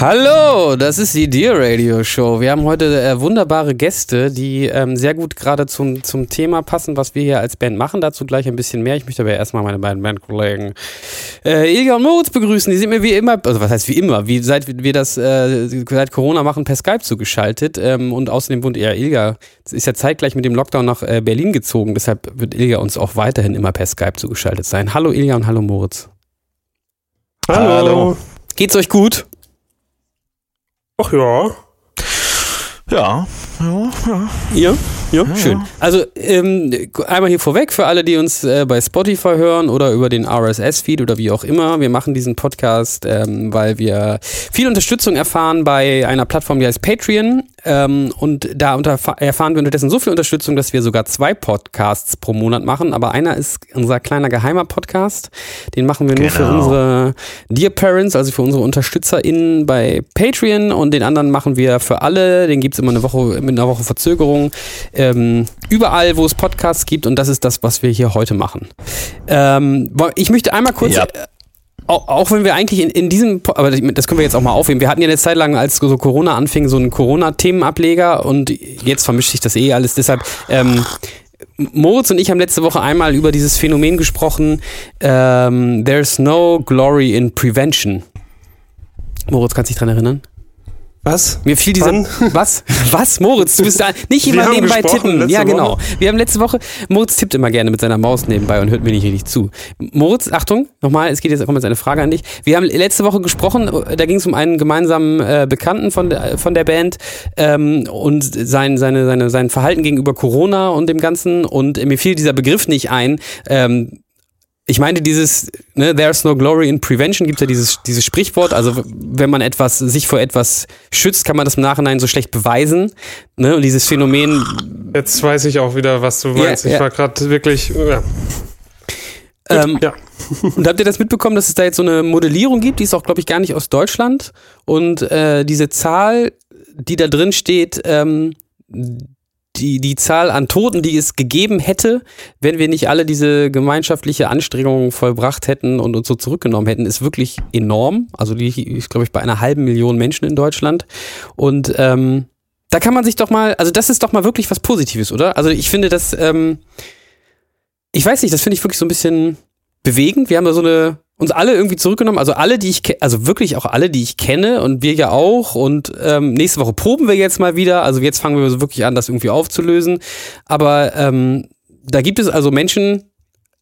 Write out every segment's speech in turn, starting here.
Hallo, das ist die Dear Radio Show. Wir haben heute äh, wunderbare Gäste, die ähm, sehr gut gerade zum, zum Thema passen, was wir hier als Band machen. Dazu gleich ein bisschen mehr. Ich möchte aber erstmal meine beiden Bandkollegen äh, Ilga und Moritz begrüßen. Die sind mir wie immer, also was heißt wie immer, wie seit wir das äh, seit Corona machen, per Skype zugeschaltet. Ähm, und außerdem wohnt ja Ilga, ist ja zeitgleich mit dem Lockdown nach äh, Berlin gezogen. Deshalb wird Ilga uns auch weiterhin immer per Skype zugeschaltet sein. Hallo Ilga und hallo Moritz. Hallo. hallo. Geht's euch gut? Ach ja. Ja, ja, ja. Ja, ja, ja schön. Also ähm, einmal hier vorweg für alle, die uns äh, bei Spotify hören oder über den RSS-Feed oder wie auch immer. Wir machen diesen Podcast, ähm, weil wir viel Unterstützung erfahren bei einer Plattform, die heißt Patreon. Ähm, und da erfahren wir unterdessen so viel Unterstützung, dass wir sogar zwei Podcasts pro Monat machen. Aber einer ist unser kleiner geheimer Podcast. Den machen wir nur genau. für unsere Dear Parents, also für unsere UnterstützerInnen bei Patreon. Und den anderen machen wir für alle. Den gibt es immer eine Woche, mit einer Woche Verzögerung. Ähm, überall, wo es Podcasts gibt. Und das ist das, was wir hier heute machen. Ähm, ich möchte einmal kurz. Ja auch, auch wenn wir eigentlich in, in diesem, aber das können wir jetzt auch mal aufheben. Wir hatten ja eine Zeit lang, als so Corona anfing, so einen Corona-Themenableger und jetzt vermischt sich das eh alles. Deshalb, ähm, Moritz und ich haben letzte Woche einmal über dieses Phänomen gesprochen. Ähm, There's no glory in prevention. Moritz, kannst du dich dran erinnern? Was? Mir fiel dieser. Was? Was? Moritz, du bist da nicht immer nebenbei tippen. Ja, genau. Woche. Wir haben letzte Woche. Moritz tippt immer gerne mit seiner Maus nebenbei und hört mir nicht richtig zu. Moritz, Achtung, nochmal, es geht jetzt auch mal eine Frage an dich. Wir haben letzte Woche gesprochen, da ging es um einen gemeinsamen äh, Bekannten von der, von der Band ähm, und sein, seine, seine, sein Verhalten gegenüber Corona und dem Ganzen. Und mir fiel dieser Begriff nicht ein. Ähm, ich meine, dieses, ne, there's no glory in prevention, gibt ja dieses, dieses Sprichwort. Also, wenn man etwas, sich vor etwas schützt, kann man das im Nachhinein so schlecht beweisen. Ne? Und dieses Phänomen. Jetzt weiß ich auch wieder, was du meinst. Ja, ich war gerade wirklich, ja. Ähm, ja. und habt ihr das mitbekommen, dass es da jetzt so eine Modellierung gibt? Die ist auch, glaube ich, gar nicht aus Deutschland. Und äh, diese Zahl, die da drin steht, ähm, die, die Zahl an Toten, die es gegeben hätte, wenn wir nicht alle diese gemeinschaftliche Anstrengung vollbracht hätten und uns so zurückgenommen hätten, ist wirklich enorm. Also die ist, glaube ich, bei einer halben Million Menschen in Deutschland. Und ähm, da kann man sich doch mal, also das ist doch mal wirklich was Positives, oder? Also ich finde das, ähm, ich weiß nicht, das finde ich wirklich so ein bisschen bewegend. Wir haben da so eine uns alle irgendwie zurückgenommen. Also alle, die ich also wirklich auch alle, die ich kenne und wir ja auch. Und ähm, nächste Woche proben wir jetzt mal wieder. Also jetzt fangen wir so wirklich an, das irgendwie aufzulösen. Aber ähm, da gibt es also Menschen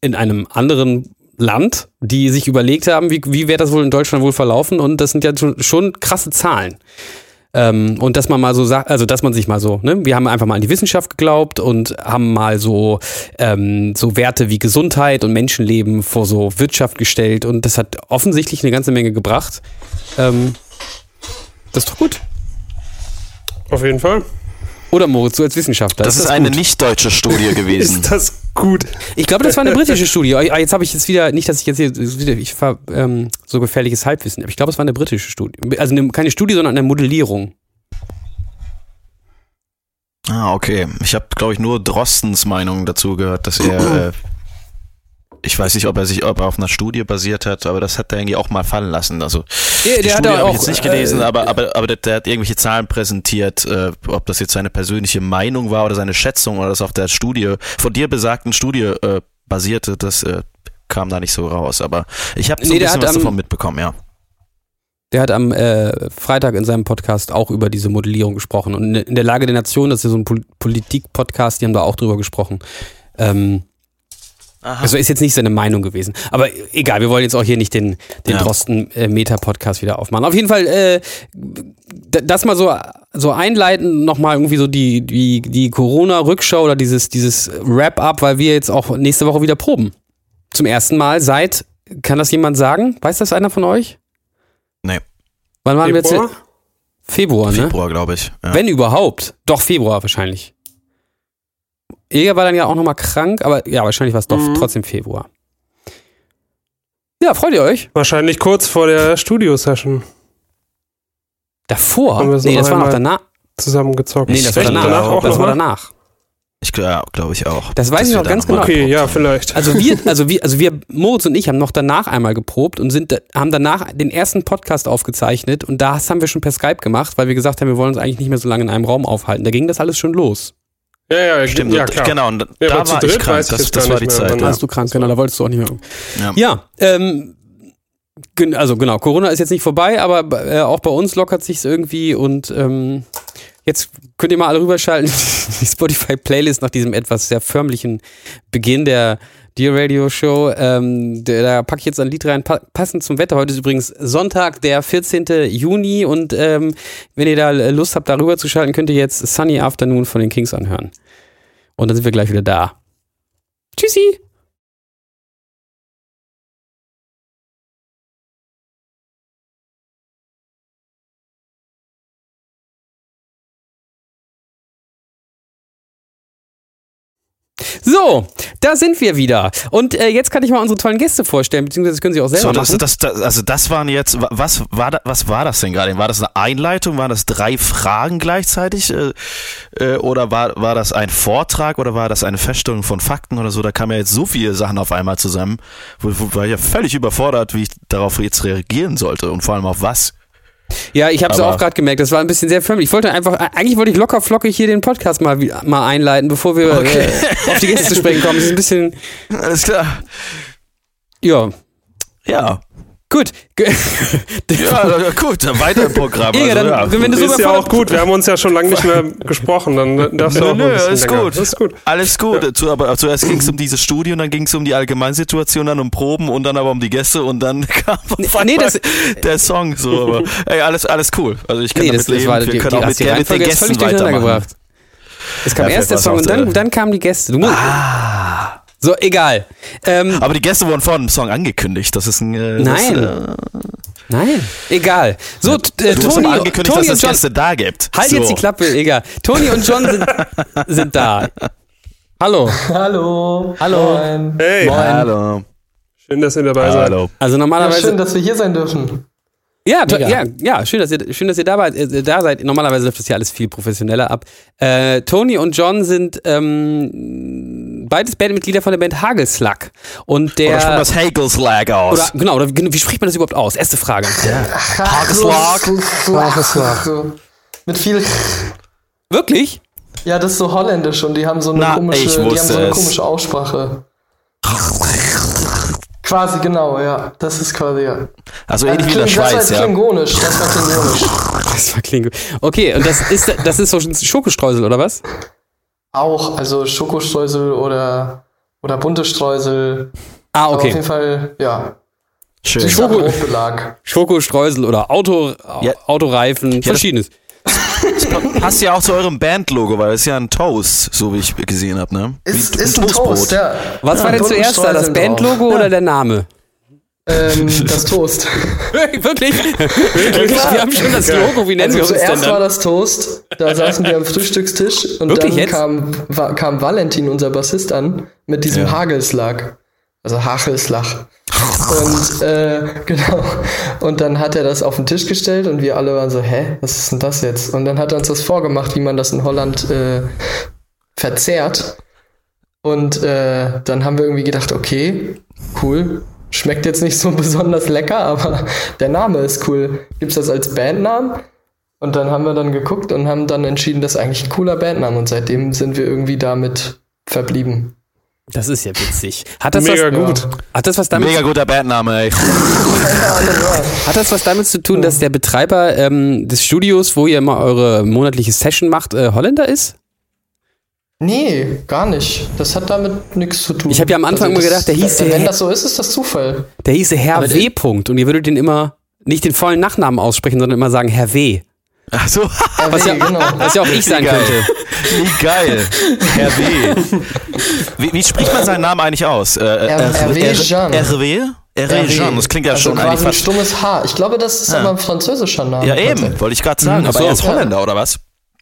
in einem anderen Land, die sich überlegt haben, wie, wie wäre das wohl in Deutschland wohl verlaufen. Und das sind ja schon, schon krasse Zahlen. Ähm, und dass man mal so sagt, also dass man sich mal so, ne, wir haben einfach mal an die Wissenschaft geglaubt und haben mal so, ähm, so Werte wie Gesundheit und Menschenleben vor so Wirtschaft gestellt und das hat offensichtlich eine ganze Menge gebracht. Ähm, das ist doch gut. Auf jeden Fall. Oder Moritz, du als Wissenschaftler. Das ist, das eine nicht-deutsche Studie gewesen. ist das gut? Ich glaube, das war eine britische Studie. Ah, jetzt habe ich jetzt wieder, nicht, dass ich jetzt hier ich war ähm, so gefährliches Halbwissen, aber ich glaube, es war eine britische Studie. Also eine, keine Studie, sondern eine Modellierung. Ah, okay. Ich habe, glaube ich, nur Drostens Meinung dazu gehört, dass er äh, ich weiß nicht, ob er sich ob er auf einer Studie basiert hat, aber das hat er irgendwie auch mal fallen lassen. Also ja, die Studie habe ich jetzt nicht gelesen, äh, aber aber aber der, der, hat irgendwelche Zahlen präsentiert, äh, ob das jetzt seine persönliche Meinung war oder seine Schätzung oder das auf der Studie von dir besagten Studie äh, basierte, das äh, kam da nicht so raus. Aber ich habe so nee, ein bisschen was am, davon mitbekommen, ja. Der hat am äh, Freitag in seinem Podcast auch über diese Modellierung gesprochen und in der Lage der Nation, das ist ja so ein Pol Politik-Podcast, die haben da auch drüber gesprochen. Ähm, Aha. Also ist jetzt nicht seine Meinung gewesen. Aber egal, wir wollen jetzt auch hier nicht den, den ja. Drosten-Meta-Podcast wieder aufmachen. Auf jeden Fall, äh, das mal so, so einleiten, nochmal irgendwie so die, die, die Corona-Rückschau oder dieses, dieses Wrap-up, weil wir jetzt auch nächste Woche wieder proben. Zum ersten Mal seit, kann das jemand sagen? Weiß das einer von euch? Nee. Wann waren Februar? wir jetzt? Februar, ne? Februar, glaube ich. Ja. Wenn überhaupt. Doch, Februar wahrscheinlich. Eger war dann ja auch nochmal krank, aber ja, wahrscheinlich war es doch mhm. trotzdem Februar. Ja, freut ihr euch? Wahrscheinlich kurz vor der Studio-Session. Davor? Nee, das war noch danach. Zusammengezockt. Nee, das war danach. danach auch das war danach. Ich ja, glaube ich auch. Das weiß ich noch ganz genau. Okay, ja, vielleicht. Also wir, also wir, also wir, Moritz und ich haben noch danach einmal geprobt und sind, haben danach den ersten Podcast aufgezeichnet und das haben wir schon per Skype gemacht, weil wir gesagt haben, wir wollen uns eigentlich nicht mehr so lange in einem Raum aufhalten. Da ging das alles schon los. Ja, ja, stimmt. Ja, klar. Genau, und ja, da war ich krank. Das, das war die Zeit. Da warst du krank, genau, da wolltest du auch nicht mehr. Ja, ja ähm, also genau, Corona ist jetzt nicht vorbei, aber äh, auch bei uns lockert sich irgendwie und ähm, Jetzt könnt ihr mal alle rüberschalten, die Spotify-Playlist nach diesem etwas sehr förmlichen Beginn der Dear Radio Show. Ähm, da packe ich jetzt ein Lied rein, pa passend zum Wetter. Heute ist übrigens Sonntag, der 14. Juni und ähm, wenn ihr da Lust habt, darüber zu schalten, könnt ihr jetzt Sunny Afternoon von den Kings anhören. Und dann sind wir gleich wieder da. Tschüssi! So, da sind wir wieder. Und äh, jetzt kann ich mal unsere tollen Gäste vorstellen, beziehungsweise können Sie auch selber so, das, das, das, also das waren jetzt, was war, da, was war das denn gerade? War das eine Einleitung? Waren das drei Fragen gleichzeitig? Äh, äh, oder war, war das ein Vortrag oder war das eine Feststellung von Fakten oder so? Da kamen ja jetzt so viele Sachen auf einmal zusammen, wo, wo war ich ja völlig überfordert, wie ich darauf jetzt reagieren sollte und vor allem auf was. Ja, ich habe es auch gerade gemerkt. Das war ein bisschen sehr förmlich. Ich wollte einfach, eigentlich wollte ich locker flockig hier den Podcast mal, mal einleiten, bevor wir okay. äh, auf die Gäste zu sprechen kommen. Das ist ein bisschen. Alles klar. Ja. Ja. Gut. ja, gut, weiter im Programm. Also, dann, ja. Wenn du so ist ja auch gut, wir haben uns ja schon lange nicht mehr gesprochen, dann darfst du auch nö, nö, ist gut. ist gut. Alles gut. Zu, aber zuerst ging es um diese Studie und dann ging es um die Allgemeinsituation, dann um Proben und dann aber um die Gäste und dann kam nee, das, der Song so. Aber, ey, alles, alles cool. Also ich kann nee, damit das, leben. Das wir die, können die, auch mit, der, mit den Gästen weitermachen. Es kam ja, erst der Song und dann, dann kamen die Gäste. Du musst, ah. So, egal. Ähm, Aber die Gäste wurden vor dem Song angekündigt. Das ist ein. Äh, nein. Das, äh, Nein, egal. So, äh, du Toni, angekündigt, Toni dass es Gäste da gibt. Halt so. jetzt die Klappe, egal. Toni und John sind, sind da. Hallo. Hallo. Hallo. Moin. Hey. Moin. Hallo. Schön, dass ihr dabei seid. Hallo. Also normalerweise. Ja, schön, dass wir hier sein dürfen. Ja, ja, ja, schön, dass ihr, schön, dass ihr da, äh, da seid. Normalerweise läuft das ja alles viel professioneller ab. Äh, Tony und John sind ähm, beides Bandmitglieder von der Band Hagelslag. Und der. Oder schon das Hagelslag aus. Oder, genau, oder wie spricht man das überhaupt aus? Erste Frage. Ja. Hagelslag. Hagelslag. Mit viel. Wirklich? Ja, das ist so holländisch und die haben so eine, Na, komische, die haben so eine komische Aussprache. Quasi, genau, ja. Das ist quasi, ja. Also ähnlich wie in der Schweiz, das war ja. Klingonisch, das war Klingonisch. das war Klingonisch. Okay, und das ist, das ist so ein Schokostreusel, oder was? Auch, also Schokostreusel oder, oder bunte Streusel. Ah, okay. Aber auf jeden Fall, ja. Schön. Schoko Schokostreusel oder Auto, ja. Autoreifen, ja, verschiedenes. Das passt ja auch zu eurem Bandlogo, weil es ist ja ein Toast, so wie ich gesehen habe, ne? Ist, ist ein Toast, ja. Was ja, war denn zuerst da, das Bandlogo oder der Name? Ähm, das Toast. Wirklich? Wirklich? Wir haben schon das Logo, wie nennen also wir uns zuerst war das Toast, da saßen wir am Frühstückstisch und Wirklich dann jetzt? Kam, kam Valentin, unser Bassist, an mit diesem ja. Hagelslag. Also Hachelslach. Und äh, genau. Und dann hat er das auf den Tisch gestellt und wir alle waren so, hä, was ist denn das jetzt? Und dann hat er uns das vorgemacht, wie man das in Holland äh, verzehrt. Und äh, dann haben wir irgendwie gedacht, okay, cool. Schmeckt jetzt nicht so besonders lecker, aber der Name ist cool. Gibt's das als Bandnamen? Und dann haben wir dann geguckt und haben dann entschieden, das ist eigentlich ein cooler Bandname. Und seitdem sind wir irgendwie damit verblieben. Das ist ja witzig. Hat das Mega was, gut. Hat das was damit Mega guter Bandname, ey. hat das was damit zu tun, dass der Betreiber ähm, des Studios, wo ihr immer eure monatliche Session macht, äh, Holländer ist? Nee, gar nicht. Das hat damit nichts zu tun. Ich habe ja am Anfang also immer gedacht, der hieß. Wenn das so ist, ist das Zufall. Der hieße Herr W. und ihr würdet den immer nicht den vollen Nachnamen aussprechen, sondern immer sagen Herr W. Ach so. was, ja, genau. was ja auch ich sein könnte. Wie geil. Herr W. Wie, wie, spricht man seinen Namen eigentlich aus? Äh, Hervé Jean. Hervé? Hervé Jean, das klingt ja also schon quasi eigentlich ein stummes H. Ich glaube, das ist ja. aber ein französischer Name. Ja, eben, wollte ich gerade sagen. Mhm, aber so. er ist Holländer, ja. oder was?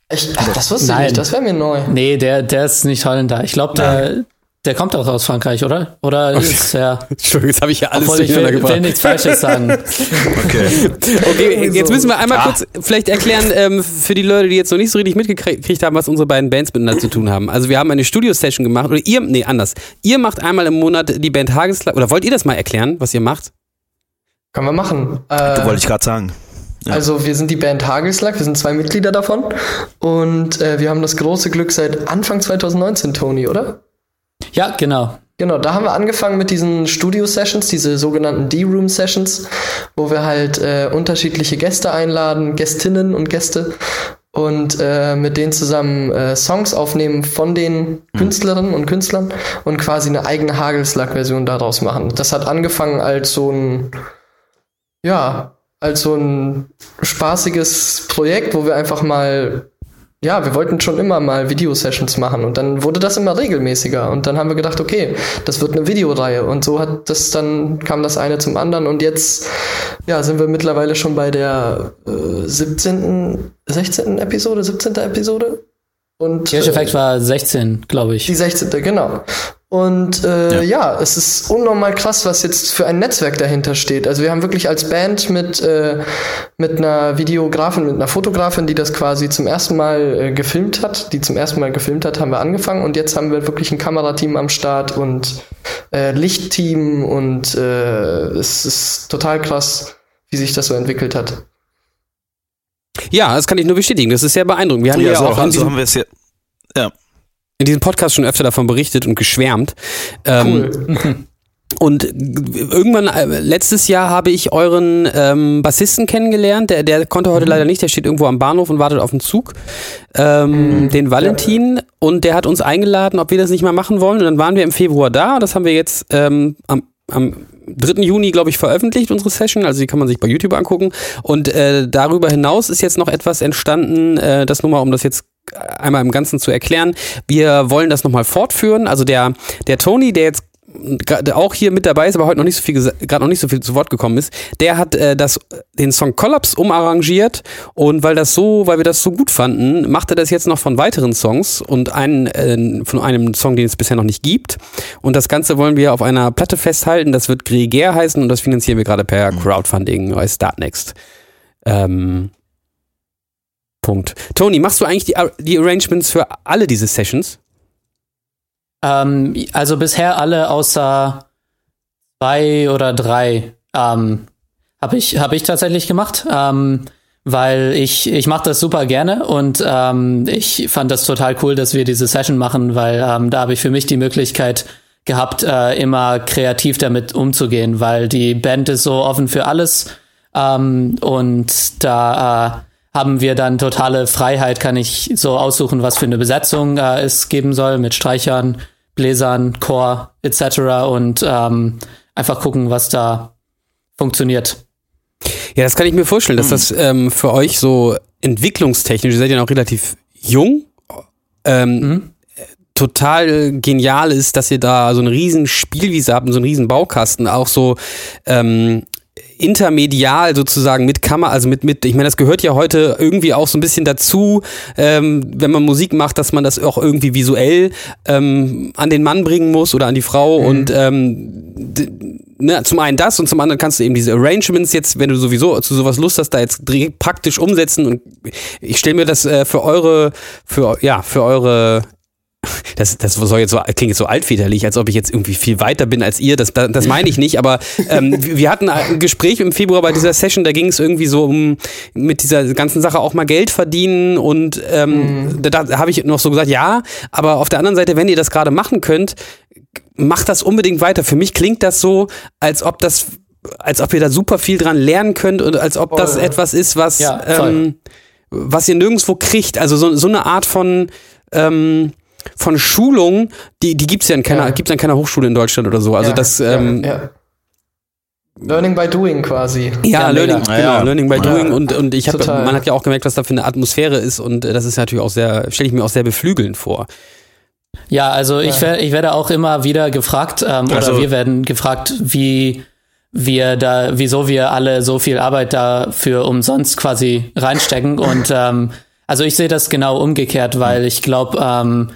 Ich, ach, das wusste ich nicht, das wäre mir neu. Nee, der, der ist nicht Holländer. Ich glaube, der, Der kommt auch aus Frankreich, oder? Oder okay. ist er. Entschuldigung, jetzt habe ich ja alles Obwohl, ich will, will nichts Falsches sagen. okay. okay, jetzt müssen wir einmal ah. kurz vielleicht erklären ähm, für die Leute, die jetzt noch nicht so richtig mitgekriegt haben, was unsere beiden Bands miteinander zu tun haben. Also wir haben eine Studio-Session gemacht, oder ihr, nee, anders. Ihr macht einmal im Monat die Band Hageslag, oder wollt ihr das mal erklären, was ihr macht? Können wir machen. Äh, wollte ich gerade sagen. Ja. Also wir sind die Band Hagelslack, wir sind zwei Mitglieder davon und äh, wir haben das große Glück seit Anfang 2019, Tony, oder? Ja, genau. Genau, da haben wir angefangen mit diesen Studio-Sessions, diese sogenannten D-Room-Sessions, wo wir halt äh, unterschiedliche Gäste einladen, Gästinnen und Gäste und äh, mit denen zusammen äh, Songs aufnehmen von den mhm. Künstlerinnen und Künstlern und quasi eine eigene Hagelslack-Version daraus machen. Das hat angefangen als so ein, ja, als so ein spaßiges Projekt, wo wir einfach mal ja, wir wollten schon immer mal Videosessions machen und dann wurde das immer regelmäßiger und dann haben wir gedacht, okay, das wird eine Videoreihe und so hat das dann kam das eine zum anderen und jetzt ja, sind wir mittlerweile schon bei der äh, 17., 16. Episode, 17. Episode und Kircheffekt äh, war 16, glaube ich. Die 16. genau. Und äh, ja. ja. es ist unnormal krass, was jetzt für ein Netzwerk dahinter steht. Also wir haben wirklich als Band mit, äh, mit einer Videografin, mit einer Fotografin, die das quasi zum ersten Mal äh, gefilmt hat, die zum ersten Mal gefilmt hat, haben wir angefangen und jetzt haben wir wirklich ein Kamerateam am Start und äh, Lichtteam und äh, es ist total krass, wie sich das so entwickelt hat. Ja, das kann ich nur bestätigen. Das ist sehr beeindruckend. Wir haben ja, ja auch also haben wir es ja. Ja in diesem Podcast schon öfter davon berichtet und geschwärmt. Ähm, cool. Und irgendwann, äh, letztes Jahr habe ich euren ähm, Bassisten kennengelernt. Der, der konnte heute mhm. leider nicht, der steht irgendwo am Bahnhof und wartet auf den Zug. Ähm, mhm. Den Valentin. Und der hat uns eingeladen, ob wir das nicht mal machen wollen. Und dann waren wir im Februar da. Das haben wir jetzt ähm, am, am 3. Juni, glaube ich, veröffentlicht, unsere Session. Also die kann man sich bei YouTube angucken. Und äh, darüber hinaus ist jetzt noch etwas entstanden, äh, das nur mal, um das jetzt einmal im Ganzen zu erklären. Wir wollen das nochmal fortführen. Also der, der Tony, der jetzt auch hier mit dabei ist, aber heute noch nicht so viel gerade noch nicht so viel zu Wort gekommen ist, der hat äh, das den Song Collapse umarrangiert und weil das so, weil wir das so gut fanden, macht er das jetzt noch von weiteren Songs und einen äh, von einem Song, den es bisher noch nicht gibt und das Ganze wollen wir auf einer Platte festhalten. Das wird Gregär heißen und das finanzieren wir gerade per mhm. Crowdfunding bei Startnext. Ähm, Punkt. Tony, machst du eigentlich die, die Arrangements für alle diese Sessions? Ähm, also bisher alle außer zwei oder drei ähm, habe ich, hab ich tatsächlich gemacht. Ähm, weil ich, ich mache das super gerne und ähm, ich fand das total cool, dass wir diese Session machen, weil ähm, da habe ich für mich die Möglichkeit gehabt, äh, immer kreativ damit umzugehen, weil die Band ist so offen für alles ähm, und da äh, haben wir dann totale Freiheit, kann ich so aussuchen, was für eine Besetzung äh, es geben soll mit Streichern, Bläsern, Chor etc. und ähm, einfach gucken, was da funktioniert. Ja, das kann ich mir vorstellen, dass das ähm, für euch so entwicklungstechnisch, ihr seid ja noch relativ jung, ähm, mhm. total genial ist, dass ihr da so einen riesen Spielwiese habt, so einen riesen Baukasten, auch so ähm, intermedial sozusagen mit Kammer, also mit, mit, ich meine, das gehört ja heute irgendwie auch so ein bisschen dazu, ähm, wenn man Musik macht, dass man das auch irgendwie visuell ähm, an den Mann bringen muss oder an die Frau mhm. und ähm, ne, zum einen das und zum anderen kannst du eben diese Arrangements jetzt, wenn du sowieso zu sowas Lust hast, da jetzt praktisch umsetzen und ich stelle mir das äh, für eure, für, ja, für eure das, das soll jetzt so, klingt jetzt so altväterlich, als ob ich jetzt irgendwie viel weiter bin als ihr. Das, das meine ich nicht, aber ähm, wir hatten ein Gespräch im Februar bei dieser Session, da ging es irgendwie so um mit dieser ganzen Sache auch mal Geld verdienen und ähm, mhm. da, da habe ich noch so gesagt, ja, aber auf der anderen Seite, wenn ihr das gerade machen könnt, macht das unbedingt weiter. Für mich klingt das so, als ob das, als ob ihr da super viel dran lernen könnt und als ob das etwas ist, was, ja, ähm, was ihr nirgendwo kriegt. Also so, so eine Art von ähm, von Schulungen, die, die gibt es ja in keiner, ja. gibt's an keiner Hochschule in Deutschland oder so. Also ja, das, ähm, ja, Learning by doing quasi. Ja, Learning, genau, ja. Learning by doing und, und ich habe, man hat ja auch gemerkt, was da für eine Atmosphäre ist und äh, das ist natürlich auch sehr, stelle ich mir auch sehr beflügelnd vor. Ja, also ich, werde ich werde auch immer wieder gefragt, ähm, also, oder wir werden gefragt, wie wir da, wieso wir alle so viel Arbeit dafür umsonst quasi reinstecken. Und ähm, also ich sehe das genau umgekehrt, weil ich glaube, ähm,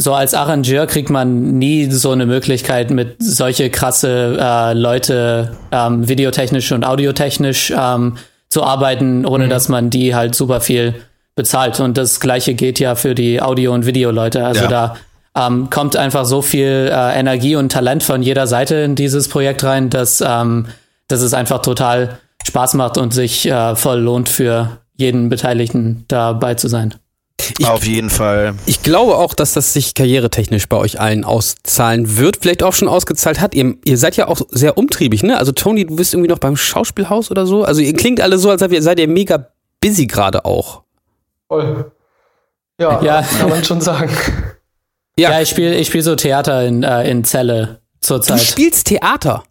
so als Arrangeur kriegt man nie so eine Möglichkeit, mit solche krasse äh, Leute ähm, videotechnisch und audiotechnisch ähm, zu arbeiten, ohne mhm. dass man die halt super viel bezahlt. Und das gleiche geht ja für die Audio- und Videoleute. Also ja. da ähm, kommt einfach so viel äh, Energie und Talent von jeder Seite in dieses Projekt rein, dass, ähm, dass es einfach total Spaß macht und sich äh, voll lohnt für jeden Beteiligten dabei zu sein. Ich, Auf jeden Fall. Ich glaube auch, dass das sich karrieretechnisch bei euch allen auszahlen wird, vielleicht auch schon ausgezahlt hat. Ihr, ihr seid ja auch sehr umtriebig, ne? Also Tony, du bist irgendwie noch beim Schauspielhaus oder so. Also ihr klingt alle so, als seid ihr mega busy gerade auch. Voll. Ja, ja, kann man schon sagen. Ja, ja ich spiele ich spiel so Theater in, äh, in Zelle zurzeit. Du spielst Theater?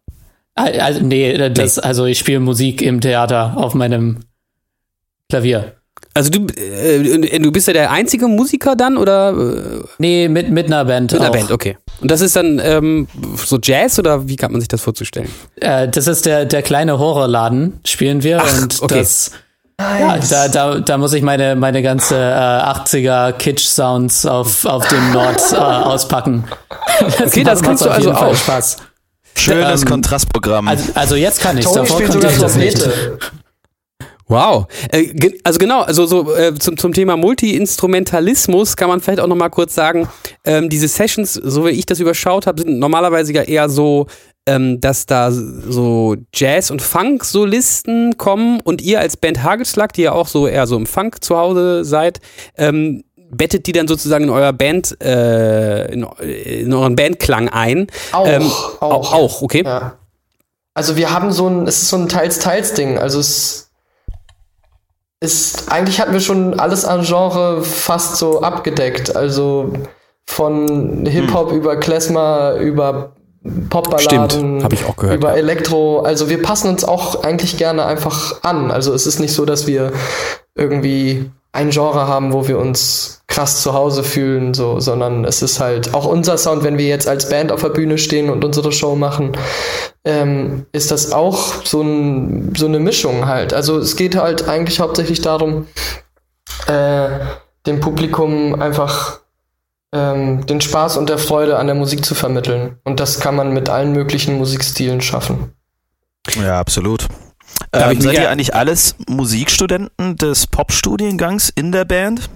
Also, nee, das, nee. also ich spiele Musik im Theater auf meinem Klavier. Also du, äh, du bist ja der einzige Musiker dann oder? Äh? Nee, mit, mit einer Band. Mit einer Band, okay. Und das ist dann ähm, so Jazz oder wie kann man sich das vorzustellen? Äh, das ist der, der kleine Horrorladen, spielen wir Ach, und okay. das. Nice. Ja, da, da, da muss ich meine, meine ganze äh, 80er Kitsch-Sounds auf, auf dem Nord äh, auspacken. Das okay, das kannst du also auch. Spaß. Schönes ähm, Kontrastprogramm. Also, also jetzt kann ich es. Davor konnte ich das nicht. Wow. Äh, also genau, also so äh, zum, zum Thema Multi-Instrumentalismus kann man vielleicht auch nochmal kurz sagen, ähm, diese Sessions, so wie ich das überschaut habe, sind normalerweise ja eher so, ähm, dass da so Jazz- und Funk-Solisten kommen und ihr als Band Hagelschlag, die ja auch so eher so im Funk zu Hause seid, ähm, bettet die dann sozusagen in euer Band, äh, in, in, euren Bandklang ein. Auch, ähm, auch. Auch, okay. Ja. Also wir haben so ein, es ist so ein Teils-Teils-Ding. Also es ist, eigentlich hatten wir schon alles an Genre fast so abgedeckt. Also von Hip-Hop hm. über Klezmer, über Popballaden, habe ich auch gehört. Über Elektro. Also wir passen uns auch eigentlich gerne einfach an. Also es ist nicht so, dass wir irgendwie ein Genre haben, wo wir uns krass zu Hause fühlen, so, sondern es ist halt auch unser Sound, wenn wir jetzt als Band auf der Bühne stehen und unsere Show machen, ähm, ist das auch so, ein, so eine Mischung halt. Also es geht halt eigentlich hauptsächlich darum, äh, dem Publikum einfach ähm, den Spaß und der Freude an der Musik zu vermitteln. Und das kann man mit allen möglichen Musikstilen schaffen. Ja, absolut. Ähm, seid ihr eigentlich alles Musikstudenten des Pop-Studiengangs in der Band?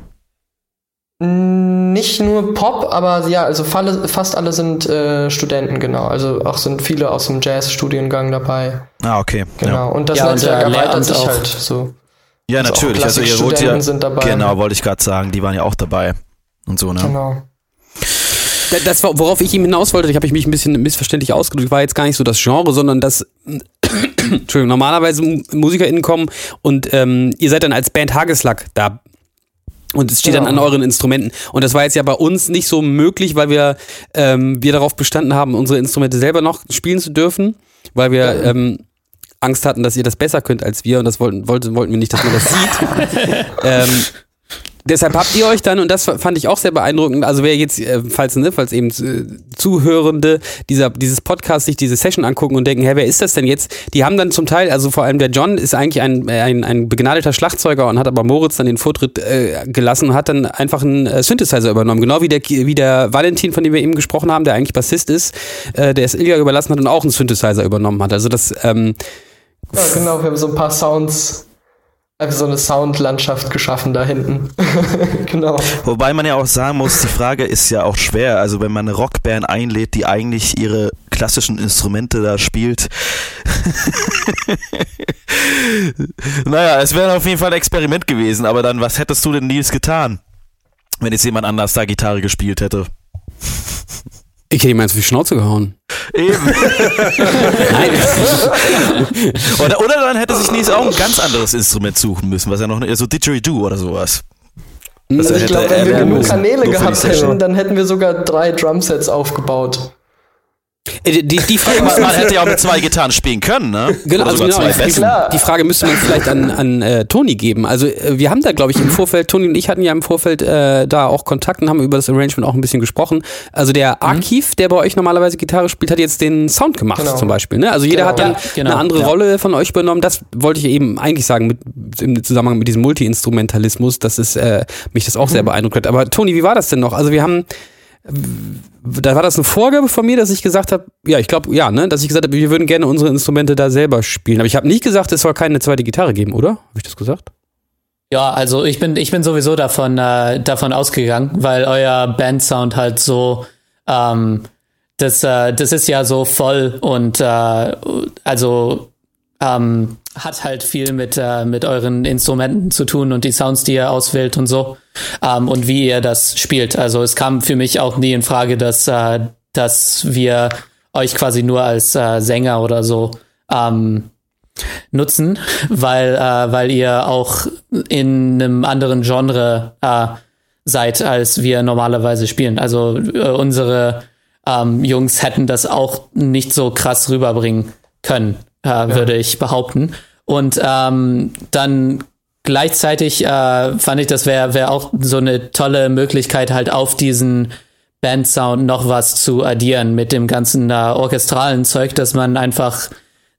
Nicht nur Pop, aber ja, also fast alle sind äh, Studenten, genau. Also auch sind viele aus dem Jazz-Studiengang dabei. Ah, okay. Genau. Ja. Und das ja, Netzwerk und, erweitert sich halt so. Ja, also natürlich. Also ihr holt ja, sind dabei. Genau, wollte ich gerade sagen, die waren ja auch dabei. Und so, ne? Genau. Das, worauf ich ihm hinaus wollte, ich habe ich mich ein bisschen missverständlich ausgedrückt, war jetzt gar nicht so das Genre, sondern das Entschuldigung, normalerweise MusikerInnen kommen und ähm, ihr seid dann als Band Hageslack da und es steht ja. dann an euren Instrumenten. Und das war jetzt ja bei uns nicht so möglich, weil wir, ähm, wir darauf bestanden haben, unsere Instrumente selber noch spielen zu dürfen, weil wir ja. ähm, Angst hatten, dass ihr das besser könnt als wir und das wollten, wollten, wollten wir nicht, dass man das sieht. ähm, deshalb habt ihr euch dann, und das fand ich auch sehr beeindruckend, also wer jetzt, äh, falls, ne, falls eben äh, Zuhörende dieser, dieses Podcast sich diese Session angucken und denken, hä, wer ist das denn jetzt? Die haben dann zum Teil, also vor allem der John ist eigentlich ein, ein, ein begnadeter Schlagzeuger und hat aber Moritz dann den Vortritt äh, gelassen und hat dann einfach einen äh, Synthesizer übernommen. Genau wie der, wie der Valentin, von dem wir eben gesprochen haben, der eigentlich Bassist ist, äh, der es Ilja überlassen hat und auch einen Synthesizer übernommen hat. Also das, ähm, ja, genau, wir haben so ein paar Sounds einfach so eine Soundlandschaft geschaffen da hinten. genau. Wobei man ja auch sagen muss, die Frage ist ja auch schwer. Also wenn man eine Rockband einlädt, die eigentlich ihre klassischen Instrumente da spielt. naja, es wäre auf jeden Fall ein Experiment gewesen, aber dann, was hättest du denn Nils getan, wenn jetzt jemand anders da Gitarre gespielt hätte? Ich hätte ihm eins auf die Schnauze gehauen. Eben. oder, oder dann hätte sich Nies auch ein ganz anderes Instrument suchen müssen, was er noch, so Didgeridoo oder sowas. Also ich glaube, wenn wir genug Kanäle gehabt hätten, dann hätten wir sogar drei Drumsets aufgebaut. Äh, die, die Frage, man, man hätte ja auch mit zwei Gitarren spielen können, ne? Genau, also genau die, die, Frage müsste man vielleicht an, an äh, Toni geben. Also äh, wir haben da, glaube ich, im Vorfeld, Toni und ich hatten ja im Vorfeld äh, da auch Kontakt und haben über das Arrangement auch ein bisschen gesprochen. Also der mhm. Archiv, der bei euch normalerweise Gitarre spielt, hat jetzt den Sound gemacht genau. zum Beispiel. Ne? Also jeder genau. hat dann ja, genau. eine andere ja. Rolle von euch übernommen. Das wollte ich eben eigentlich sagen mit, im Zusammenhang mit diesem Multi-Instrumentalismus, dass es äh, mich das auch mhm. sehr beeindruckt hat. Aber Toni, wie war das denn noch? Also wir haben da war das eine Vorgabe von mir, dass ich gesagt habe, ja, ich glaube, ja, ne, dass ich gesagt habe, wir würden gerne unsere Instrumente da selber spielen. Aber ich habe nicht gesagt, es soll keine zweite Gitarre geben, oder? Habe ich das gesagt? Ja, also ich bin ich bin sowieso davon äh, davon ausgegangen, weil euer Bandsound halt so ähm, das äh, das ist ja so voll und äh, also ähm, hat halt viel mit, äh, mit euren Instrumenten zu tun und die Sounds, die ihr auswählt und so. Ähm, und wie ihr das spielt. Also es kam für mich auch nie in Frage, dass, äh, dass wir euch quasi nur als äh, Sänger oder so ähm, nutzen, weil, äh, weil ihr auch in einem anderen Genre äh, seid, als wir normalerweise spielen. Also äh, unsere ähm, Jungs hätten das auch nicht so krass rüberbringen können äh, ja. würde ich behaupten. Und ähm, dann gleichzeitig äh, fand ich, das wäre wär auch so eine tolle Möglichkeit, halt auf diesen Bandsound noch was zu addieren mit dem ganzen äh, orchestralen Zeug, dass man einfach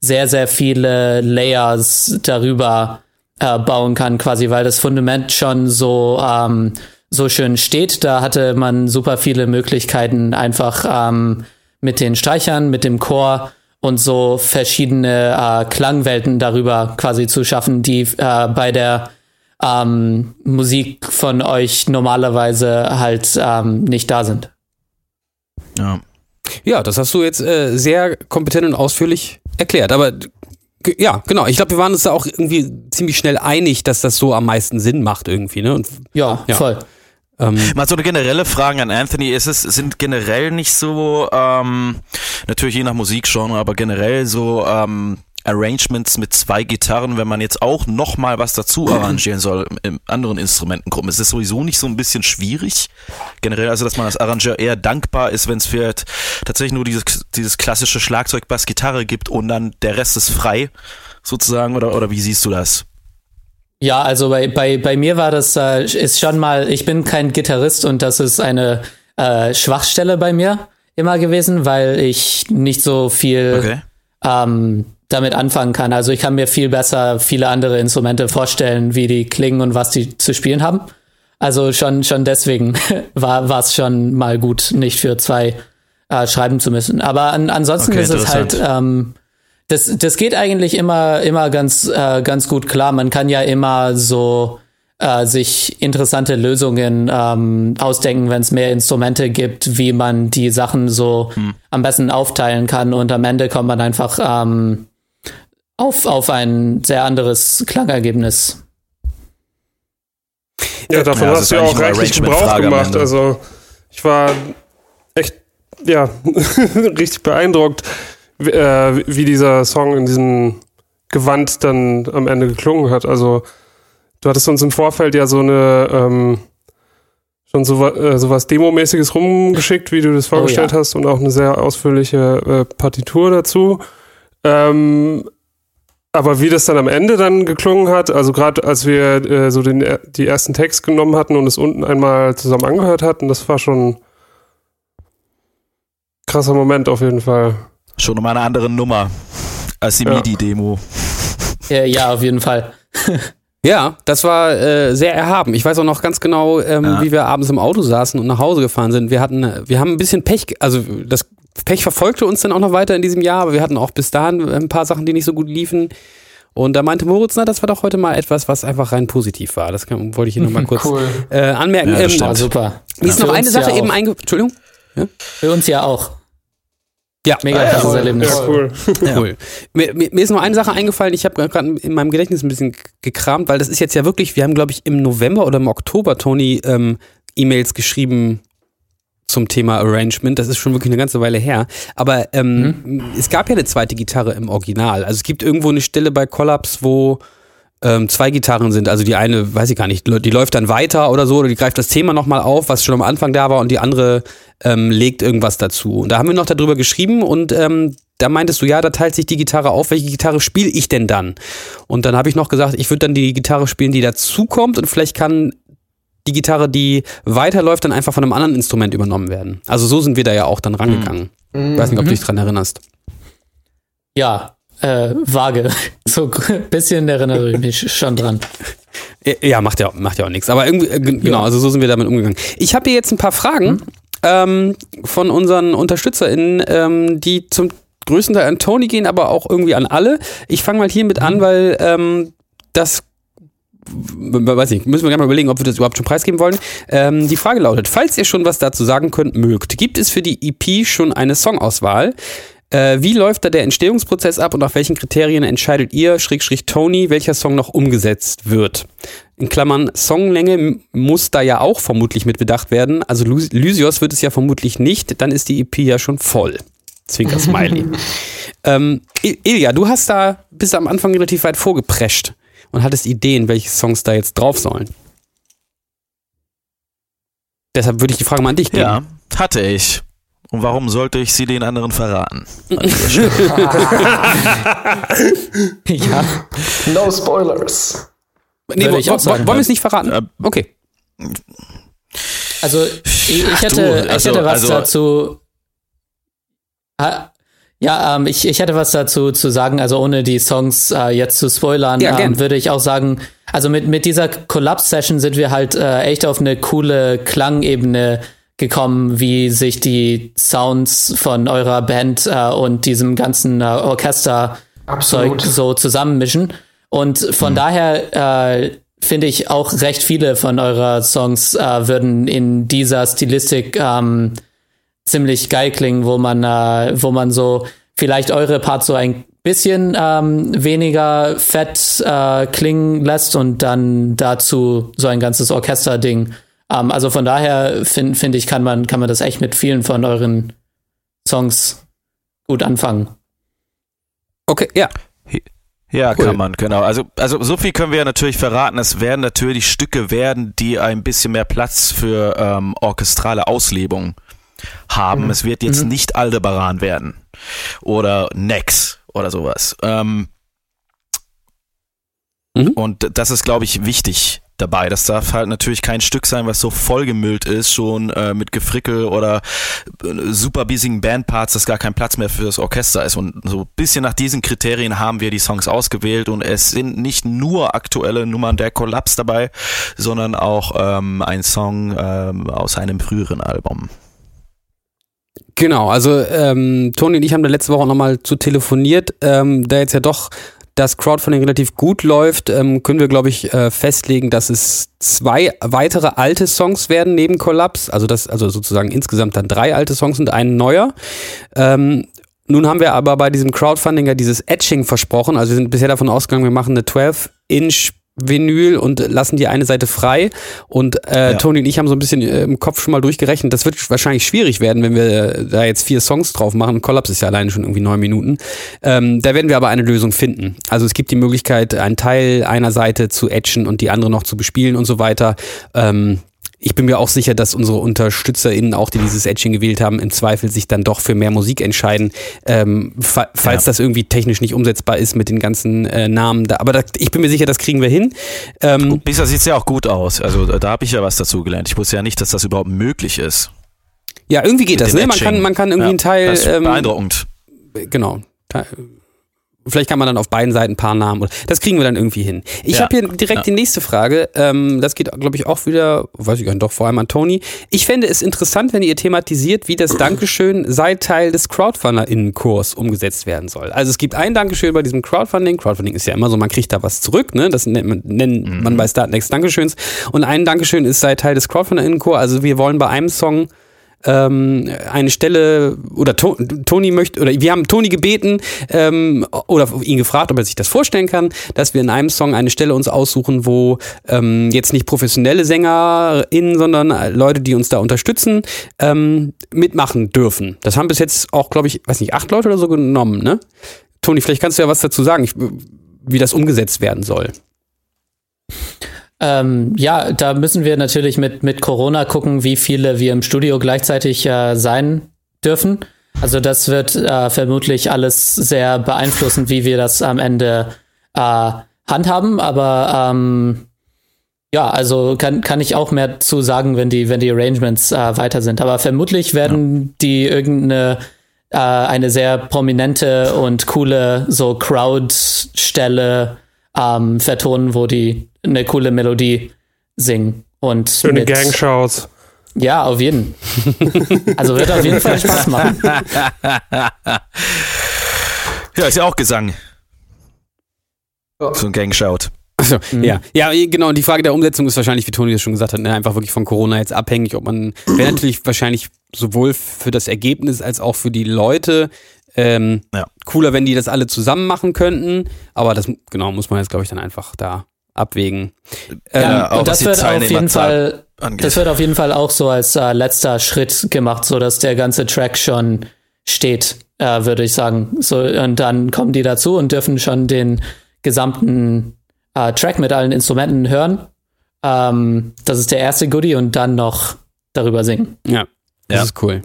sehr, sehr viele Layers darüber äh, bauen kann, quasi, weil das Fundament schon so, ähm, so schön steht. Da hatte man super viele Möglichkeiten, einfach ähm, mit den Streichern, mit dem Chor und so verschiedene äh, Klangwelten darüber quasi zu schaffen, die äh, bei der ähm, Musik von euch normalerweise halt ähm, nicht da sind. Ja. Ja, das hast du jetzt äh, sehr kompetent und ausführlich erklärt. Aber ja, genau. Ich glaube, wir waren uns da auch irgendwie ziemlich schnell einig, dass das so am meisten Sinn macht irgendwie. Ne? Und, ja, ja, voll. Ähm, Mal so eine generelle Frage an Anthony. Ist es, sind generell nicht so, ähm, natürlich je nach Musikgenre, aber generell so ähm, Arrangements mit zwei Gitarren, wenn man jetzt auch nochmal was dazu arrangieren soll in anderen Instrumentengruppen. Ist das sowieso nicht so ein bisschen schwierig? Generell, also dass man als Arrangeur eher dankbar ist, wenn es vielleicht tatsächlich nur dieses, dieses klassische Schlagzeug, Bass, Gitarre gibt und dann der Rest ist frei, sozusagen, oder, oder wie siehst du das? Ja, also bei, bei, bei mir war das, äh, ist schon mal, ich bin kein Gitarrist und das ist eine äh, Schwachstelle bei mir immer gewesen, weil ich nicht so viel okay. ähm, damit anfangen kann. Also ich kann mir viel besser viele andere Instrumente vorstellen, wie die klingen und was die zu spielen haben. Also schon, schon deswegen war war es schon mal gut, nicht für zwei äh, schreiben zu müssen. Aber an, ansonsten okay, ist es halt ähm, das, das geht eigentlich immer, immer ganz, äh, ganz gut klar. Man kann ja immer so äh, sich interessante Lösungen ähm, ausdenken, wenn es mehr Instrumente gibt, wie man die Sachen so hm. am besten aufteilen kann. Und am Ende kommt man einfach ähm, auf, auf ein sehr anderes Klangergebnis. Ja, davon ja, hast du ja auch reichlich Gebrauch gemacht. Also ich war echt, ja, richtig beeindruckt äh, wie dieser Song in diesem Gewand dann am Ende geklungen hat. Also du hattest uns im Vorfeld ja so eine ähm, schon so, äh, so was Demo-mäßiges rumgeschickt, wie du das vorgestellt oh, ja. hast und auch eine sehr ausführliche äh, Partitur dazu. Ähm, aber wie das dann am Ende dann geklungen hat, also gerade als wir äh, so den, die ersten Text genommen hatten und es unten einmal zusammen angehört hatten, das war schon krasser Moment auf jeden Fall. Schon um eine andere Nummer als die ja. MIDI-Demo. Ja, ja, auf jeden Fall. Ja, das war äh, sehr erhaben. Ich weiß auch noch ganz genau, ähm, ja. wie wir abends im Auto saßen und nach Hause gefahren sind. Wir hatten, wir haben ein bisschen Pech, also das Pech verfolgte uns dann auch noch weiter in diesem Jahr, aber wir hatten auch bis dahin ein paar Sachen, die nicht so gut liefen. Und da meinte Moritz, na, das war doch heute mal etwas, was einfach rein positiv war. Das kann, wollte ich hier nochmal kurz cool. äh, anmerken. Ja, ähm, war super. Mir ist noch eine Sache ja eben einge... Entschuldigung? Ja? Für uns ja auch. Ja, mega ah, krasses ja, Erlebnis. Ja, cool. cool. Mir, mir, ist noch eine Sache eingefallen, ich habe gerade in meinem Gedächtnis ein bisschen gekramt, weil das ist jetzt ja wirklich, wir haben, glaube ich, im November oder im Oktober, Tony, ähm, E-Mails geschrieben zum Thema Arrangement. Das ist schon wirklich eine ganze Weile her. Aber ähm, mhm. es gab ja eine zweite Gitarre im Original. Also es gibt irgendwo eine Stelle bei Collapse, wo ähm, zwei Gitarren sind. Also die eine, weiß ich gar nicht, die läuft dann weiter oder so, oder die greift das Thema nochmal auf, was schon am Anfang da war, und die andere ähm, legt irgendwas dazu. Und da haben wir noch darüber geschrieben und ähm, da meintest du, ja, da teilt sich die Gitarre auf, welche Gitarre spiele ich denn dann? Und dann habe ich noch gesagt, ich würde dann die Gitarre spielen, die dazukommt und vielleicht kann die Gitarre, die weiterläuft, dann einfach von einem anderen Instrument übernommen werden. Also so sind wir da ja auch dann rangegangen. Mhm. Ich weiß nicht, ob du dich dran erinnerst. Ja, äh, vage. So ein bisschen erinnere ich mich schon dran. Ja, macht ja, macht ja auch nichts. Aber irgendwie, äh, genau, ja. also so sind wir damit umgegangen. Ich habe hier jetzt ein paar Fragen. Hm? ähm, von unseren UnterstützerInnen, ähm, die zum größten Teil an Tony gehen, aber auch irgendwie an alle. Ich fange mal hiermit an, weil ähm, das weiß nicht, müssen wir gerne mal überlegen, ob wir das überhaupt schon preisgeben wollen. Ähm, die Frage lautet, falls ihr schon was dazu sagen könnt, mögt, gibt es für die EP schon eine Songauswahl? Äh, wie läuft da der Entstehungsprozess ab und nach welchen Kriterien entscheidet ihr, Schrägstrich Tony, welcher Song noch umgesetzt wird? In Klammern, Songlänge muss da ja auch vermutlich mit bedacht werden. Also Lysios wird es ja vermutlich nicht, dann ist die EP ja schon voll. Zwinker Smiley. ähm, Ilja, du hast da bis am Anfang relativ weit vorgeprescht und hattest Ideen, welche Songs da jetzt drauf sollen. Deshalb würde ich die Frage mal an dich geben. Ja, hatte ich. Und warum sollte ich sie den anderen verraten? ja. No spoilers. Nee, wo, wo, wollen wir es nicht verraten? Äh, okay. Also, ich, ich hätte, du, also, ich hätte was also, dazu. Ja, ähm, ich, ich hätte was dazu zu sagen, also ohne die Songs äh, jetzt zu spoilern, ja, ähm, würde ich auch sagen, also mit, mit dieser Collapse-Session sind wir halt äh, echt auf eine coole Klangebene gekommen, wie sich die Sounds von eurer Band äh, und diesem ganzen äh, Orchesterzeug so zusammenmischen. Und von mhm. daher äh, finde ich auch recht viele von eurer Songs äh, würden in dieser Stilistik ähm, ziemlich geil klingen, wo man, äh, wo man so vielleicht eure Parts so ein bisschen ähm, weniger fett äh, klingen lässt und dann dazu so ein ganzes Orchesterding. Ähm, also von daher finde find ich, kann man, kann man das echt mit vielen von euren Songs gut anfangen. Okay, ja. Ja, cool. kann man, genau. Also, also so viel können wir ja natürlich verraten. Es werden natürlich Stücke werden, die ein bisschen mehr Platz für ähm, orchestrale Auslebung haben. Mhm. Es wird jetzt mhm. nicht Aldebaran werden oder Nex oder sowas. Ähm, mhm. Und das ist, glaube ich, wichtig dabei. Das darf halt natürlich kein Stück sein, was so vollgemüllt ist, schon äh, mit Gefrickel oder äh, super biesigen Bandparts, dass gar kein Platz mehr für das Orchester ist. Und so ein bisschen nach diesen Kriterien haben wir die Songs ausgewählt und es sind nicht nur aktuelle Nummern der Kollaps dabei, sondern auch ähm, ein Song ähm, aus einem früheren Album. Genau, also ähm, Toni und ich haben da letzte Woche nochmal zu telefoniert, ähm, da jetzt ja doch das Crowdfunding relativ gut läuft, ähm, können wir, glaube ich, äh, festlegen, dass es zwei weitere alte Songs werden neben Collapse, also das, also sozusagen insgesamt dann drei alte Songs und ein neuer. Ähm, nun haben wir aber bei diesem Crowdfunding ja dieses Etching versprochen. Also wir sind bisher davon ausgegangen, wir machen eine 12-Inch Vinyl und lassen die eine Seite frei. Und äh, ja. Toni und ich haben so ein bisschen äh, im Kopf schon mal durchgerechnet. Das wird wahrscheinlich schwierig werden, wenn wir da jetzt vier Songs drauf machen. Kollaps ist ja alleine schon irgendwie neun Minuten. Ähm, da werden wir aber eine Lösung finden. Also es gibt die Möglichkeit, einen Teil einer Seite zu etchen und die andere noch zu bespielen und so weiter. Ähm, ich bin mir auch sicher, dass unsere UnterstützerInnen, auch die dieses Etching gewählt haben, im Zweifel sich dann doch für mehr Musik entscheiden, ähm, fa falls ja. das irgendwie technisch nicht umsetzbar ist mit den ganzen äh, Namen. Da. Aber da, ich bin mir sicher, das kriegen wir hin. Ähm, Bisher sieht es ja auch gut aus. Also da habe ich ja was dazu gelernt. Ich wusste ja nicht, dass das überhaupt möglich ist. Ja, irgendwie geht das, ne? Man kann, man kann irgendwie ja, einen Teil. Das ist ähm, beeindruckend. Genau. Vielleicht kann man dann auf beiden Seiten ein paar Namen. Das kriegen wir dann irgendwie hin. Ich ja. habe hier direkt ja. die nächste Frage. Ähm, das geht, glaube ich, auch wieder, weiß ich gar nicht, doch vor allem an Toni. Ich fände es interessant, wenn ihr thematisiert, wie das Dankeschön sei Teil des Crowdfunder-Innenkurs umgesetzt werden soll. Also es gibt ein Dankeschön bei diesem Crowdfunding. Crowdfunding ist ja immer so, man kriegt da was zurück, ne? Das nennt man, nennt mhm. man bei Startnext Dankeschöns. Und ein Dankeschön ist sei Teil des Crowdfunder-Innenkurs. Also wir wollen bei einem Song ähm, eine Stelle oder to Toni möchte oder wir haben Toni gebeten ähm, oder ihn gefragt, ob er sich das vorstellen kann, dass wir in einem Song eine Stelle uns aussuchen, wo ähm, jetzt nicht professionelle SängerInnen, sondern Leute, die uns da unterstützen, ähm, mitmachen dürfen. Das haben bis jetzt auch, glaube ich, weiß nicht, acht Leute oder so genommen, ne? Toni, vielleicht kannst du ja was dazu sagen, ich, wie das umgesetzt werden soll. Ähm, ja, da müssen wir natürlich mit, mit Corona gucken, wie viele wir im Studio gleichzeitig äh, sein dürfen. Also das wird äh, vermutlich alles sehr beeinflussen, wie wir das am Ende äh, handhaben. Aber ähm, ja, also kann, kann ich auch mehr zu sagen, wenn die, wenn die Arrangements äh, weiter sind. Aber vermutlich werden ja. die irgendeine äh, eine sehr prominente und coole so Crowd-Stelle ähm, vertonen, wo die eine coole Melodie singen. Und Schöne Gangshows. Ja, auf jeden. also wird auf jeden Fall Spaß machen. ja, ist ja auch Gesang. So ein Gang-Shout. Also, mhm. ja. Ja, genau. Und die Frage der Umsetzung ist wahrscheinlich, wie Toni das schon gesagt hat, ne, einfach wirklich von Corona jetzt abhängig, ob man, wäre natürlich wahrscheinlich sowohl für das Ergebnis als auch für die Leute ähm, ja. cooler, wenn die das alle zusammen machen könnten. Aber das, genau, muss man jetzt, glaube ich, dann einfach da abwägen. Ja, ähm, und das wird auf jeden Fall, angeht. das wird auf jeden Fall auch so als äh, letzter Schritt gemacht, so dass der ganze Track schon steht, äh, würde ich sagen. So, und dann kommen die dazu und dürfen schon den gesamten äh, Track mit allen Instrumenten hören. Ähm, das ist der erste Goodie und dann noch darüber singen. Ja, das ja. ist cool.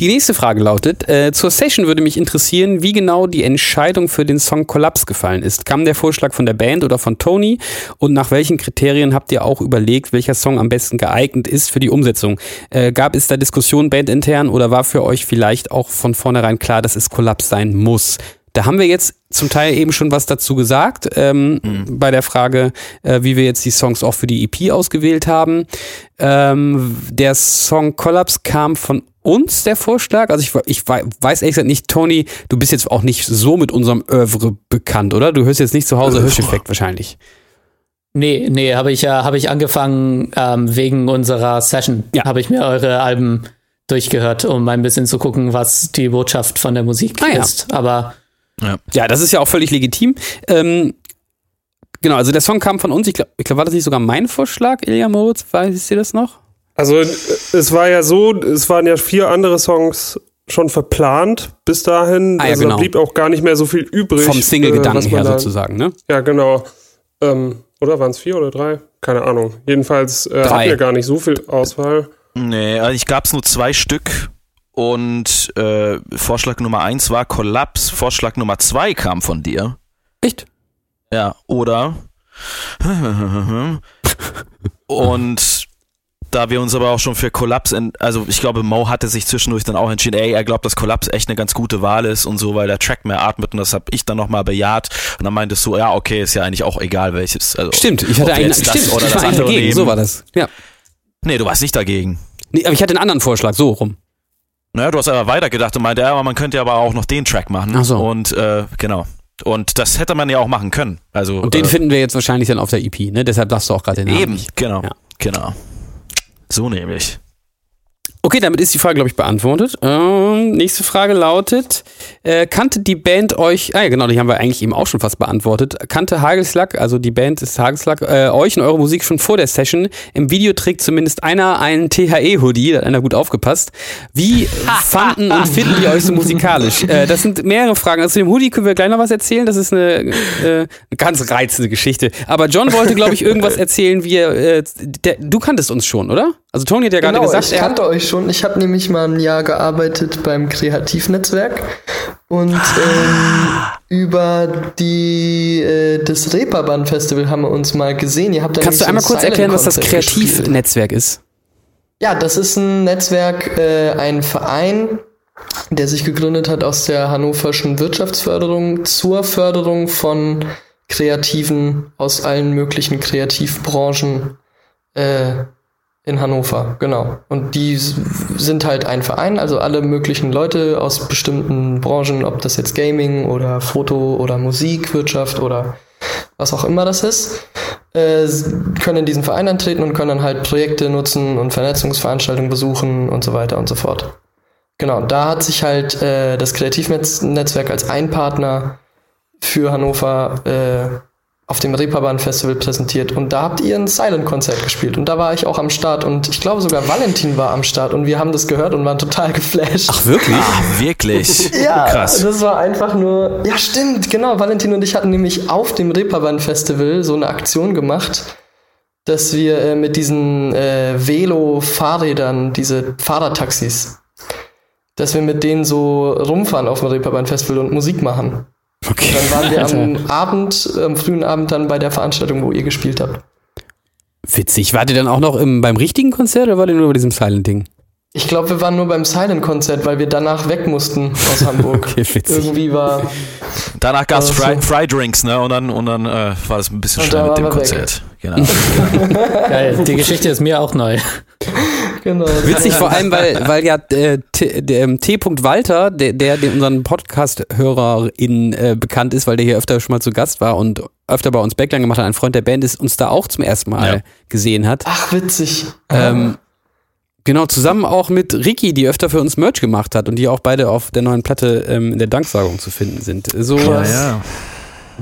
Die nächste Frage lautet, äh, zur Session würde mich interessieren, wie genau die Entscheidung für den Song Collapse gefallen ist. Kam der Vorschlag von der Band oder von Tony? Und nach welchen Kriterien habt ihr auch überlegt, welcher Song am besten geeignet ist für die Umsetzung? Äh, gab es da Diskussionen bandintern oder war für euch vielleicht auch von vornherein klar, dass es Collapse sein muss? Da haben wir jetzt zum Teil eben schon was dazu gesagt, ähm, mhm. bei der Frage, äh, wie wir jetzt die Songs auch für die EP ausgewählt haben. Ähm, der Song Collapse kam von uns, der Vorschlag. Also ich, ich weiß ehrlich gesagt nicht, Tony, du bist jetzt auch nicht so mit unserem Oeuvre bekannt, oder? Du hörst jetzt nicht zu Hause Hirscheffekt wahrscheinlich. Nee, nee, habe ich ja, habe ich angefangen ähm, wegen unserer Session. Ja. Habe ich mir eure Alben durchgehört, um ein bisschen zu gucken, was die Botschaft von der Musik ah, ist. Ja. Aber ja. ja, das ist ja auch völlig legitim. Ähm, genau, also der Song kam von uns. Ich glaube, glaub, war das nicht sogar mein Vorschlag, Ilja Moritz? Weißt du das noch? Also es war ja so, es waren ja vier andere Songs schon verplant bis dahin. Ah, ja, also genau. da blieb auch gar nicht mehr so viel übrig. Vom Single-Gedanken äh, her da, sozusagen, ne? Ja, genau. Ähm, oder waren es vier oder drei? Keine Ahnung. Jedenfalls äh, hatten wir gar nicht so viel Auswahl. Nee, also ich gab es nur zwei Stück und äh, Vorschlag Nummer eins war Kollaps. Vorschlag Nummer zwei kam von dir. Echt? Ja, oder? und da wir uns aber auch schon für Kollaps, also ich glaube, Mo hatte sich zwischendurch dann auch entschieden, ey, er glaubt, dass Kollaps echt eine ganz gute Wahl ist und so, weil der Track mehr atmet und das habe ich dann nochmal bejaht und dann meintest du, ja, okay, ist ja eigentlich auch egal welches. Also, stimmt, ich hatte einen, stimmt, oder ich das andere dagegen, nehmen. so war das. Ja. Nee, du warst nicht dagegen. Nee, aber ich hatte einen anderen Vorschlag, so rum. Naja, du hast aber weitergedacht und meinte, ja, aber man könnte ja aber auch noch den Track machen. Ach so. Und äh, genau. Und das hätte man ja auch machen können. Also, und den äh, finden wir jetzt wahrscheinlich dann auf der EP, ne? Deshalb sagst du auch gerade den Namen. Eben, genau. Ja. Genau. So nämlich. Okay, damit ist die Frage, glaube ich, beantwortet. Ähm, nächste Frage lautet: äh, Kannte die Band euch, ah ja, genau, die haben wir eigentlich eben auch schon fast beantwortet. Kannte Hagelslack, also die Band ist Hagelslack, äh, euch und eure Musik schon vor der Session? Im Video trägt zumindest einer einen THE-Hoodie, da hat einer gut aufgepasst. Wie fanden und finden die euch so musikalisch? Äh, das sind mehrere Fragen. Also zu dem Hoodie können wir gleich noch was erzählen. Das ist eine, äh, eine ganz reizende Geschichte. Aber John wollte, glaube ich, irgendwas erzählen, wie er, äh, der, du kanntest uns schon, oder? Also Toni hat ja genau, gerade gesagt, ich kannte euch schon. Ich habe nämlich mal ein Jahr gearbeitet beim Kreativnetzwerk und ah. ähm, über die äh, das Reeperbahn Festival haben wir uns mal gesehen. Ihr habt da Kannst du einmal kurz erklären, was das Kreativnetzwerk ist? Ja, das ist ein Netzwerk, äh, ein Verein, der sich gegründet hat aus der hannoverschen Wirtschaftsförderung zur Förderung von Kreativen aus allen möglichen Kreativbranchen. Äh, in Hannover, genau. Und die sind halt ein Verein, also alle möglichen Leute aus bestimmten Branchen, ob das jetzt Gaming oder Foto oder Musik, Wirtschaft oder was auch immer das ist, äh, können in diesen Verein antreten und können dann halt Projekte nutzen und Vernetzungsveranstaltungen besuchen und so weiter und so fort. Genau, da hat sich halt äh, das Kreativnetzwerk als ein Partner für Hannover äh, auf dem Reeperbahn Festival präsentiert und da habt ihr ein Silent-Konzert gespielt und da war ich auch am Start und ich glaube sogar Valentin war am Start und wir haben das gehört und waren total geflasht. Ach wirklich? Ach, wirklich? ja, krass. Das war einfach nur, ja stimmt, genau, Valentin und ich hatten nämlich auf dem Reeperbahn Festival so eine Aktion gemacht, dass wir äh, mit diesen äh, Velo-Fahrrädern, diese Fahrradtaxis, dass wir mit denen so rumfahren auf dem Reeperbahn Festival und Musik machen. Okay. dann waren wir am Abend, am frühen Abend dann bei der Veranstaltung, wo ihr gespielt habt. Witzig. Wart ihr dann auch noch im, beim richtigen Konzert oder war ihr nur bei diesem Silent-Ding? Ich glaube, wir waren nur beim Silent-Konzert, weil wir danach weg mussten aus Hamburg. okay, witzig. Irgendwie war. Danach gab es Fry, Fry, Drinks, ne? Und dann, und dann äh, war das ein bisschen schnell mit dem Konzert. Genau. Geil, die Geschichte ist mir auch neu. Genau. Witzig vor allem, weil, weil ja äh, der ähm, T. Walter, der, der, der unseren Podcast-HörerInnen äh, bekannt ist, weil der hier öfter schon mal zu Gast war und öfter bei uns Backline gemacht hat, ein Freund der Band ist, uns da auch zum ersten Mal ja. gesehen hat. Ach, witzig. Ähm, Genau, zusammen auch mit Ricky, die öfter für uns Merch gemacht hat und die auch beide auf der neuen Platte ähm, in der Danksagung zu finden sind. So, ja, ja.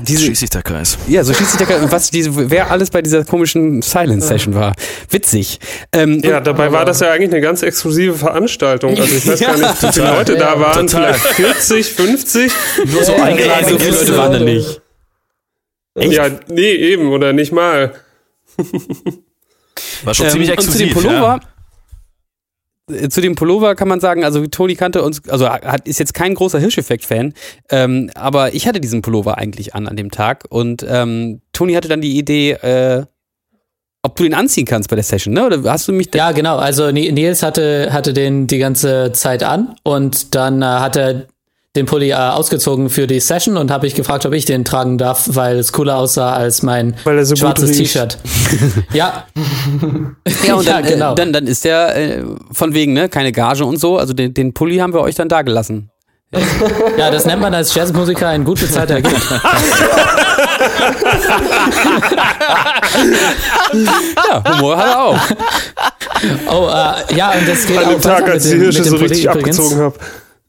Diese, schließt sich der Kreis. Ja, so schließt sich der Kreis. Was diese, wer alles bei dieser komischen Silence-Session war. Witzig. Ähm, ja, dabei war das ja eigentlich eine ganz exklusive Veranstaltung. Also ich weiß ja, gar nicht, wie viele Leute ja, da waren. Total. Vielleicht 40, 50. Nur so eingeladen. So viele Leute waren da nicht. Echt? Ja, nee, eben. Oder nicht mal. War schon ähm, ziemlich exklusiv. Und zu dem Pullover, ja zu dem Pullover kann man sagen, also Toni kannte uns, also hat, ist jetzt kein großer Hirscheffekt-Fan, ähm, aber ich hatte diesen Pullover eigentlich an an dem Tag und ähm, Toni hatte dann die Idee, äh, ob du den anziehen kannst bei der Session, ne? Oder hast du mich Ja, genau. Also Nils hatte, hatte den die ganze Zeit an und dann äh, hat er den Pulli äh, ausgezogen für die Session und habe ich gefragt, ob ich den tragen darf, weil es cooler aussah als mein so schwarzes T-Shirt. ja. ja, und dann, ja, genau. Äh, dann, dann ist der äh, von wegen, ne, keine Gage und so, also den, den Pulli haben wir euch dann da gelassen. Ja, das nennt man als Jazzmusiker ein gut bezahlter Gig. ja, Humor hat er auch. Oh, äh, ja, und das geht An dem Tag, als ich die Hirsche so richtig abgezogen habe.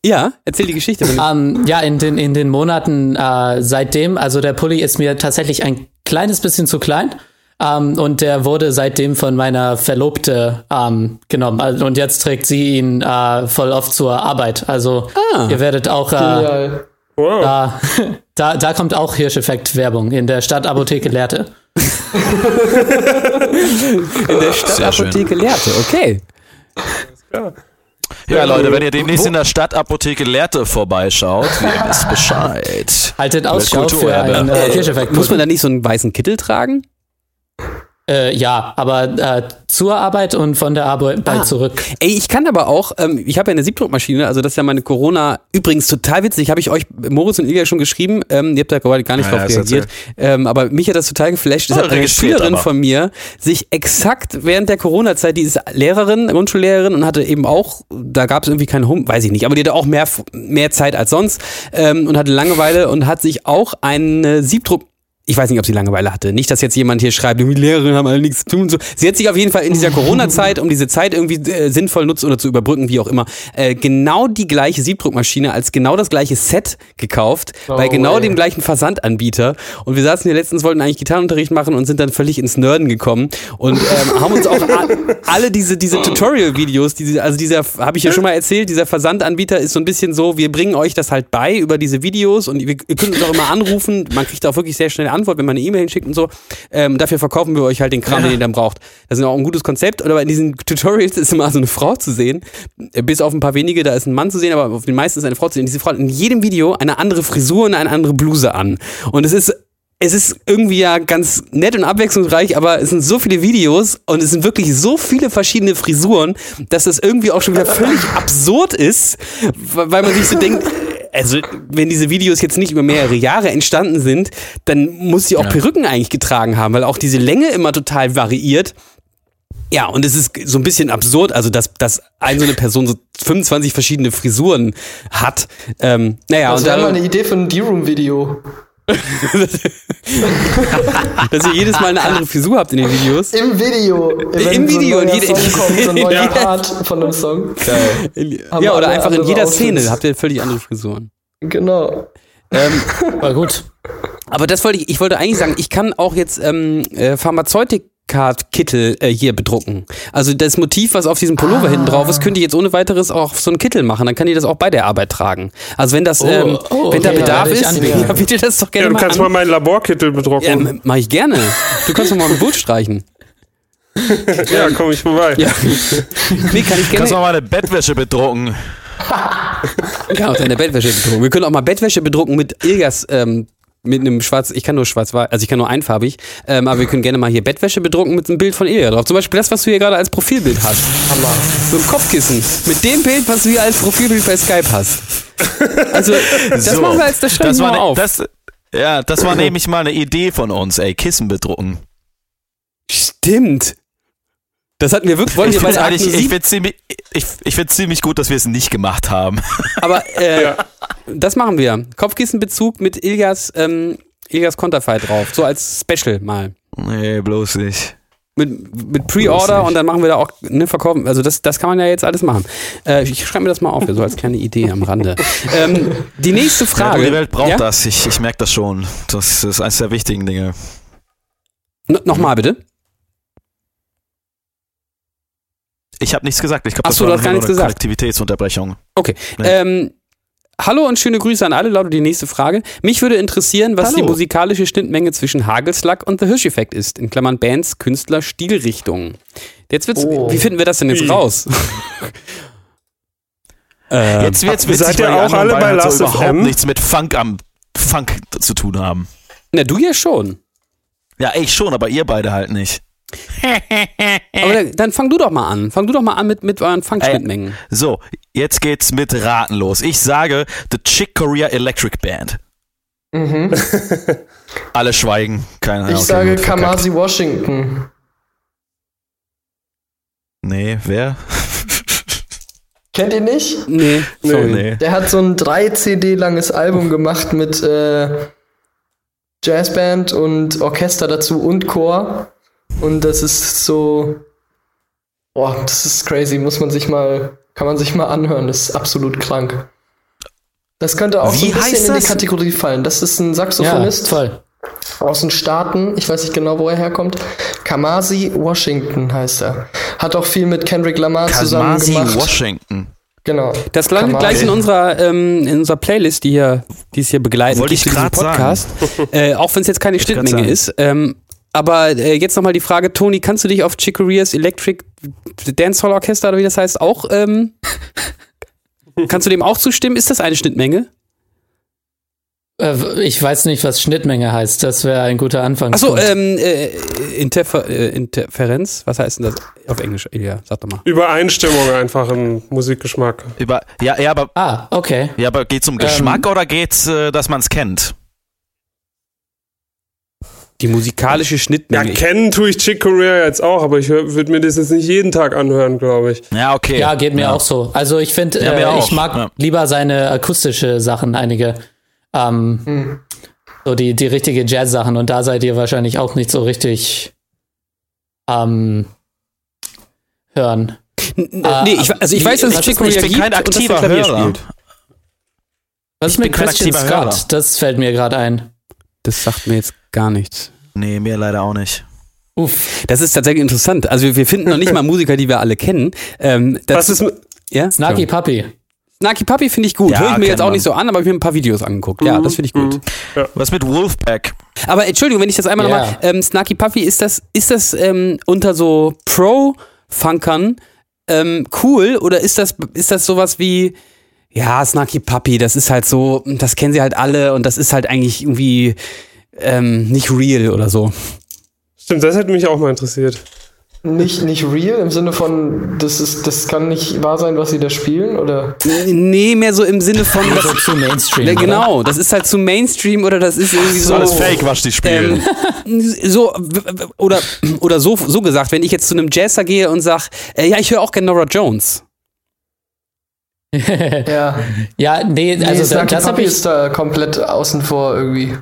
Ja, erzähl die Geschichte. Ähm, ja, in den, in den Monaten äh, seitdem, also der Pulli ist mir tatsächlich ein kleines bisschen zu klein. Ähm, und der wurde seitdem von meiner Verlobte ähm, genommen. Also, und jetzt trägt sie ihn äh, voll oft zur Arbeit. Also ah, ihr werdet auch äh, wow. da, da, da kommt auch Hirscheffekt-Werbung in der Stadtapotheke Lehrte. in der Stadtapotheke Lehrte, okay. Ja. Ja, Leute, wenn ihr demnächst in der Stadtapotheke Lehrte vorbeischaut, ihr wisst Bescheid. Haltet Ausschau für einen äh, Kirscheffekt. Muss man da nicht so einen weißen Kittel tragen? Äh, ja, aber äh, zur Arbeit und von der Arbeit ah. zurück. Ey, ich kann aber auch, ähm, ich habe ja eine Siebdruckmaschine, also das ist ja meine Corona, übrigens total witzig, habe ich euch, Moritz und Ilja schon geschrieben, ähm, ihr habt da gerade gar nicht ja, drauf ja, reagiert, ähm, aber mich hat das total geflasht, das hat eine Schülerin aber. von mir sich exakt während der Corona-Zeit, die ist Lehrerin, Grundschullehrerin und hatte eben auch, da gab es irgendwie keinen Home, weiß ich nicht, aber die hatte auch mehr, mehr Zeit als sonst ähm, und hatte Langeweile und hat sich auch eine Siebdruck ich weiß nicht, ob sie Langeweile hatte. Nicht, dass jetzt jemand hier schreibt, die Lehrerinnen haben alle nichts zu tun. So. Sie hat sich auf jeden Fall in dieser Corona-Zeit, um diese Zeit irgendwie äh, sinnvoll nutzen oder zu überbrücken, wie auch immer, äh, genau die gleiche Siebdruckmaschine als genau das gleiche Set gekauft, oh, bei genau ey. dem gleichen Versandanbieter. Und wir saßen hier letztens, wollten eigentlich Gitarrenunterricht machen und sind dann völlig ins Nerden gekommen und ähm, haben uns auch alle diese, diese Tutorial-Videos, diese, also dieser, habe ich ja schon mal erzählt, dieser Versandanbieter ist so ein bisschen so, wir bringen euch das halt bei über diese Videos und ihr, ihr könnt uns auch immer anrufen. Man kriegt auch wirklich sehr schnell Antwort, wenn man eine E-Mail hinschickt und so. Ähm, dafür verkaufen wir euch halt den Kram, ja. den ihr dann braucht. Das ist auch ein gutes Konzept. Aber in diesen Tutorials ist immer so eine Frau zu sehen. Bis auf ein paar wenige, da ist ein Mann zu sehen, aber auf den meisten ist eine Frau zu sehen. Diese Frau hat in jedem Video eine andere Frisur und eine andere Bluse an. Und es ist es ist irgendwie ja ganz nett und abwechslungsreich, aber es sind so viele Videos und es sind wirklich so viele verschiedene Frisuren, dass das irgendwie auch schon wieder völlig absurd ist, weil man sich so denkt, also wenn diese Videos jetzt nicht über mehrere Jahre entstanden sind, dann muss sie auch ja. Perücken eigentlich getragen haben, weil auch diese Länge immer total variiert. Ja, und es ist so ein bisschen absurd, also dass, dass eine so eine Person so 25 verschiedene Frisuren hat. Ähm, naja, das wäre mal eine Idee für ein D-Room-Video. Dass ihr jedes Mal eine andere Frisur habt in den Videos. Im Video. Im Video. Und jede, Song kommt, so ein neuer Part von einem Song. Geil. Ja, oder einfach in jeder Szene habt ihr völlig andere Frisuren. Genau. Ähm, war gut. Aber das wollte ich, ich wollte eigentlich sagen, ich kann auch jetzt ähm, äh, Pharmazeutik Kittel äh, hier bedrucken. Also das Motiv, was auf diesem Pullover ah. hinten drauf ist, könnte ich jetzt ohne weiteres auch auf so einen Kittel machen. Dann kann ich das auch bei der Arbeit tragen. Also wenn das, oh, ähm, oh, wenn okay, da Bedarf ja, ist, ja, bitte das doch gerne ja, du mal kannst an. mal meinen Laborkittel bedrucken. Ja, mach ich gerne. Du kannst doch mal ein Boot streichen. ja, komm ich vorbei. Ja. Nee, kann ich gerne. Kannst du mal eine Bettwäsche bedrucken. ja, auch deine Bettwäsche bedrucken. Wir können auch mal Bettwäsche bedrucken mit Ilgas ähm, mit einem schwarz, ich kann nur schwarz also ich kann nur einfarbig, ähm, aber wir können gerne mal hier Bettwäsche bedrucken mit einem Bild von Ilja drauf. Zum Beispiel das, was du hier gerade als Profilbild hast. Hammer. Mit dem Kopfkissen. Mit dem Bild, was du hier als Profilbild bei Skype hast. Also, das so, machen wir als das das war, ne, auf. Das, ja, das war nämlich mal eine Idee von uns, ey, Kissen bedrucken. Stimmt. Das hatten wir wirklich. Wollen ich finde ich, ich ziemlich, ich, ich find ziemlich gut, dass wir es nicht gemacht haben. Aber äh, ja. das machen wir. Kopfkissenbezug mit Ilgas, ähm, Ilgas Konterfei drauf. So als Special mal. Nee, bloß nicht. Mit, mit Pre-Order und dann machen wir da auch ne, verkaufen. Also das, das kann man ja jetzt alles machen. Äh, ich schreibe mir das mal auf, so als kleine Idee am Rande. Ähm, die nächste Frage. Ja, die Welt braucht ja? das. Ich, ich merke das schon. Das ist eines der wichtigen Dinge. No, Nochmal bitte. Ich habe nichts gesagt. Ich glaube, das Ach so, war gar nichts gesagt. Aktivitätsunterbrechung. Okay. Nee. Ähm, hallo und schöne Grüße an alle, lautet die nächste Frage. Mich würde interessieren, was hallo. die musikalische Schnittmenge zwischen Hagelslack und The Hirsch-Effekt ist. In Klammern Bands, Künstler, Stilrichtungen. Jetzt wird's, oh. wie finden wir das denn jetzt raus? äh, jetzt wird's witzig, seid ihr auch alle bei Last so überhaupt nichts mit Funk am Funk zu tun haben. Na, du ja schon. Ja, ich schon, aber ihr beide halt nicht. Aber dann, dann, fang du doch mal an. Fang du doch mal an mit, mit euren Funkschnittmengen. Äh, so, jetzt geht's mit Raten los. Ich sage The Chick Korea Electric Band. Mhm. Alle schweigen. Keine Ahnung. Ich sage Kamasi Washington. Nee, wer? Kennt ihr nicht? Nee, sorry. Nee. Der hat so ein 3 CD langes Album gemacht mit äh, Jazzband und Orchester dazu und Chor. Und das ist so. Boah, das ist crazy. Muss man sich mal. Kann man sich mal anhören. Das ist absolut krank. Das könnte auch Wie so ein bisschen in die Kategorie fallen. Das ist ein Saxophonist. Ja. Aus den Staaten. Ich weiß nicht genau, wo er herkommt. Kamasi Washington heißt er. Hat auch viel mit Kendrick Lamar Kamasi zusammen gemacht. Kamasi Washington. Genau. Das landet gleich in unserer, ähm, in unserer Playlist, die hier, die es hier begleitet. Wollte ich gerade Podcast. äh, auch wenn es jetzt keine Schnittmenge ist. Ähm, aber äh, jetzt nochmal die Frage, Toni, kannst du dich auf Chicoreas Electric Dancehall Orchester oder wie das heißt auch, ähm, kannst du dem auch zustimmen? Ist das eine Schnittmenge? Äh, ich weiß nicht, was Schnittmenge heißt. Das wäre ein guter Anfang. Achso, ähm, äh, Interfer äh, Interferenz? Was heißt denn das auf Englisch? Ja, sag doch mal. Übereinstimmung einfach im Musikgeschmack. Über, ja, ja, aber. Ah, okay. Ja, aber geht's um Geschmack ähm, oder geht's, äh, dass man es kennt? Die musikalische Schnittmenge. Ja, kennen tue ich Chick Corea jetzt auch, aber ich würde mir das jetzt nicht jeden Tag anhören, glaube ich. Ja, okay. Ja, geht mir ja. auch so. Also ich finde, ja, äh, ich mag ja. lieber seine akustische Sachen, einige. Ähm, hm. So die, die richtige Jazz-Sachen und da seid ihr wahrscheinlich auch nicht so richtig ähm, hören. N äh, nee, ich, also ich weiß, dass es Chick Corea kein aktiver Hörer. Spielt. Was ist mit Christian Scott? Hörer. Das fällt mir gerade ein. Das sagt mir jetzt gar nichts. Nee, mir leider auch nicht. Uff. Das ist tatsächlich interessant. Also wir finden noch nicht mal Musiker, die wir alle kennen. Ähm, Was ist mit ja? Snarky Puppy. Snarky Puppy finde ich gut. Ja, Höre ich mir jetzt auch man. nicht so an, aber ich habe mir ein paar Videos angeguckt. Ja, das finde ich gut. Mhm. Ja. Was mit Wolfpack? Aber Entschuldigung, wenn ich das einmal yeah. nochmal. Ähm, Snarky Puppy, ist das, ist das ähm, unter so Pro-Funkern ähm, cool oder ist das, ist das sowas wie. Ja, Snarky Puppy, das ist halt so, das kennen sie halt alle und das ist halt eigentlich irgendwie ähm, nicht real oder so. Stimmt, das hätte mich auch mal interessiert. Nicht, nicht real im Sinne von, das, ist, das kann nicht wahr sein, was sie da spielen, oder? Nee, mehr so im Sinne von. Das, zu Mainstream. Ja, genau, das ist halt zu Mainstream oder das ist irgendwie so. Das ist alles Fake, was die spielen. Ähm, so, oder, oder so, so gesagt, wenn ich jetzt zu einem Jazzer gehe und sag, äh, ja, ich höre auch gerne Nora Jones. ja. Ja, nee, also nee, das habe ich. ist da komplett außen vor irgendwie.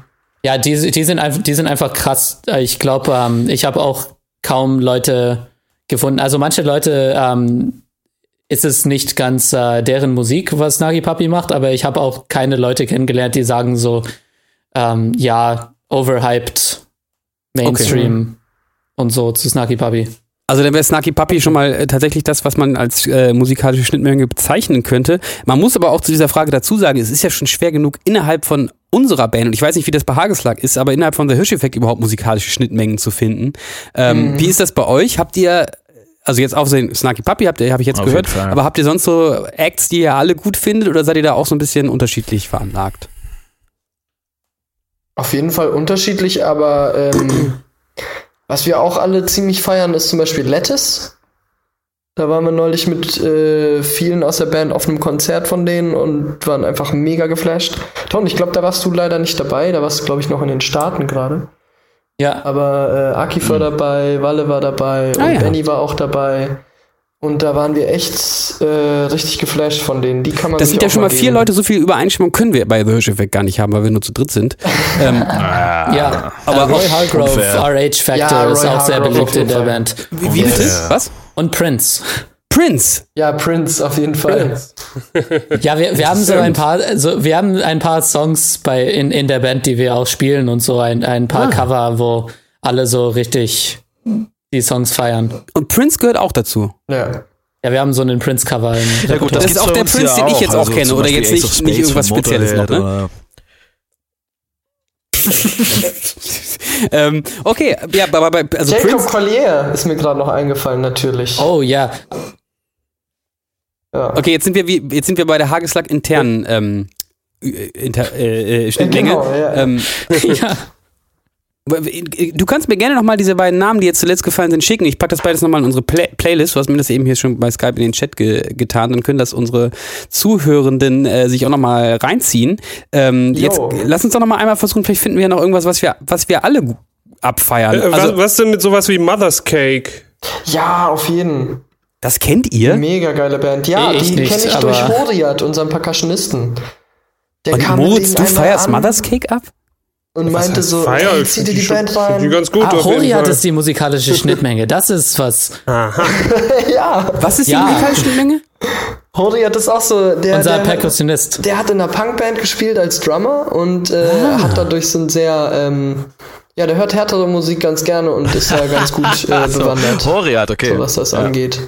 Ja, die, die, sind, einfach, die sind einfach krass. Ich glaube, ähm, ich habe auch kaum Leute gefunden. Also manche Leute ähm, ist es nicht ganz äh, deren Musik, was Nagi Papi macht, aber ich habe auch keine Leute kennengelernt, die sagen so, ähm, ja, overhyped, Mainstream okay. und so zu Snarky Puppy. Also dann wäre Snarky Puppy schon mal äh, tatsächlich das, was man als äh, musikalische Schnittmenge bezeichnen könnte. Man muss aber auch zu dieser Frage dazu sagen, es ist ja schon schwer genug innerhalb von unserer Band, und ich weiß nicht, wie das bei Hageslag ist, aber innerhalb von der Hirscheffekt überhaupt musikalische Schnittmengen zu finden. Ähm, mhm. Wie ist das bei euch? Habt ihr also jetzt auf Snarky Puppy habt ihr, habe ich jetzt auf gehört, aber habt ihr sonst so Acts, die ihr alle gut findet oder seid ihr da auch so ein bisschen unterschiedlich veranlagt? Auf jeden Fall unterschiedlich, aber ähm, was wir auch alle ziemlich feiern, ist zum Beispiel Lettuce. Da waren wir neulich mit äh, vielen aus der Band auf einem Konzert von denen und waren einfach mega geflasht. Tom, ich glaube, da warst du leider nicht dabei. Da warst du, glaube ich, noch in den Staaten gerade. Ja. Aber äh, Aki war mhm. dabei, Walle war dabei ah, und ja. Benny war auch dabei. Und da waren wir echt äh, richtig geflasht von denen. Die kann man Das sind ja schon mal vier Leute, so viel Übereinstimmung können wir bei The Hirsch gar nicht haben, weil wir nur zu dritt sind. ähm, ja, aber uh, Roy Hargrove, RH Factor, ja, ist auch sehr beliebt in der Band. Wie, wie bitte? Was? Und Prince. Prince. Ja, Prince auf jeden Fall. ja, wir, wir haben so ein paar, also wir haben ein paar Songs bei in, in der Band, die wir auch spielen und so ein, ein paar ah. Cover, wo alle so richtig die Songs feiern. Und Prince gehört auch dazu. Ja. Ja, wir haben so einen Prince-Cover. Ja, gut, das, das ist auch der Prince, den ich jetzt auch, also kenne, oder jetzt nicht, nicht irgendwas Spezielles noch, ne? ähm, okay, ja, aber bei also Jacob Prince Collier ist mir gerade noch eingefallen, natürlich. Oh ja. ja. Okay, jetzt sind wir wie, jetzt sind wir bei der Hageslack internen ähm, inter, äh, äh, Schnittmenge. Genau, ja. Ähm, ja. Du kannst mir gerne nochmal diese beiden Namen, die jetzt zuletzt gefallen sind, schicken. Ich packe das beides nochmal in unsere Play Playlist. Du hast mir das eben hier schon bei Skype in den Chat ge getan. Dann können das unsere Zuhörenden äh, sich auch nochmal reinziehen. Ähm, jetzt lass uns doch nochmal einmal versuchen, vielleicht finden wir ja noch irgendwas, was wir, was wir alle abfeiern. Äh, also, was, was denn mit sowas wie Mother's Cake? Ja, auf jeden. Das kennt ihr? Mega geile Band. Ja, nee, die kenne ich durch Horiat, unseren Percussionisten. Der Und Moritz, du feierst Mother's Cake ab? Und was meinte so, Feier, hey, zieh dir die Band rein. Die ganz gut, ah, Horiat ist die musikalische Schnittmenge. Das ist was. Aha. ja. Was ist die ja. musikalische Schnittmenge? Horiat ist auch so der. Unser der, Perkussionist. Der hat in einer Punkband gespielt als Drummer und äh, ah. hat dadurch so ein sehr. Ähm, ja, der hört härtere Musik ganz gerne und ist da ganz gut äh, bewandert. Horiat, okay. So was das ja. angeht.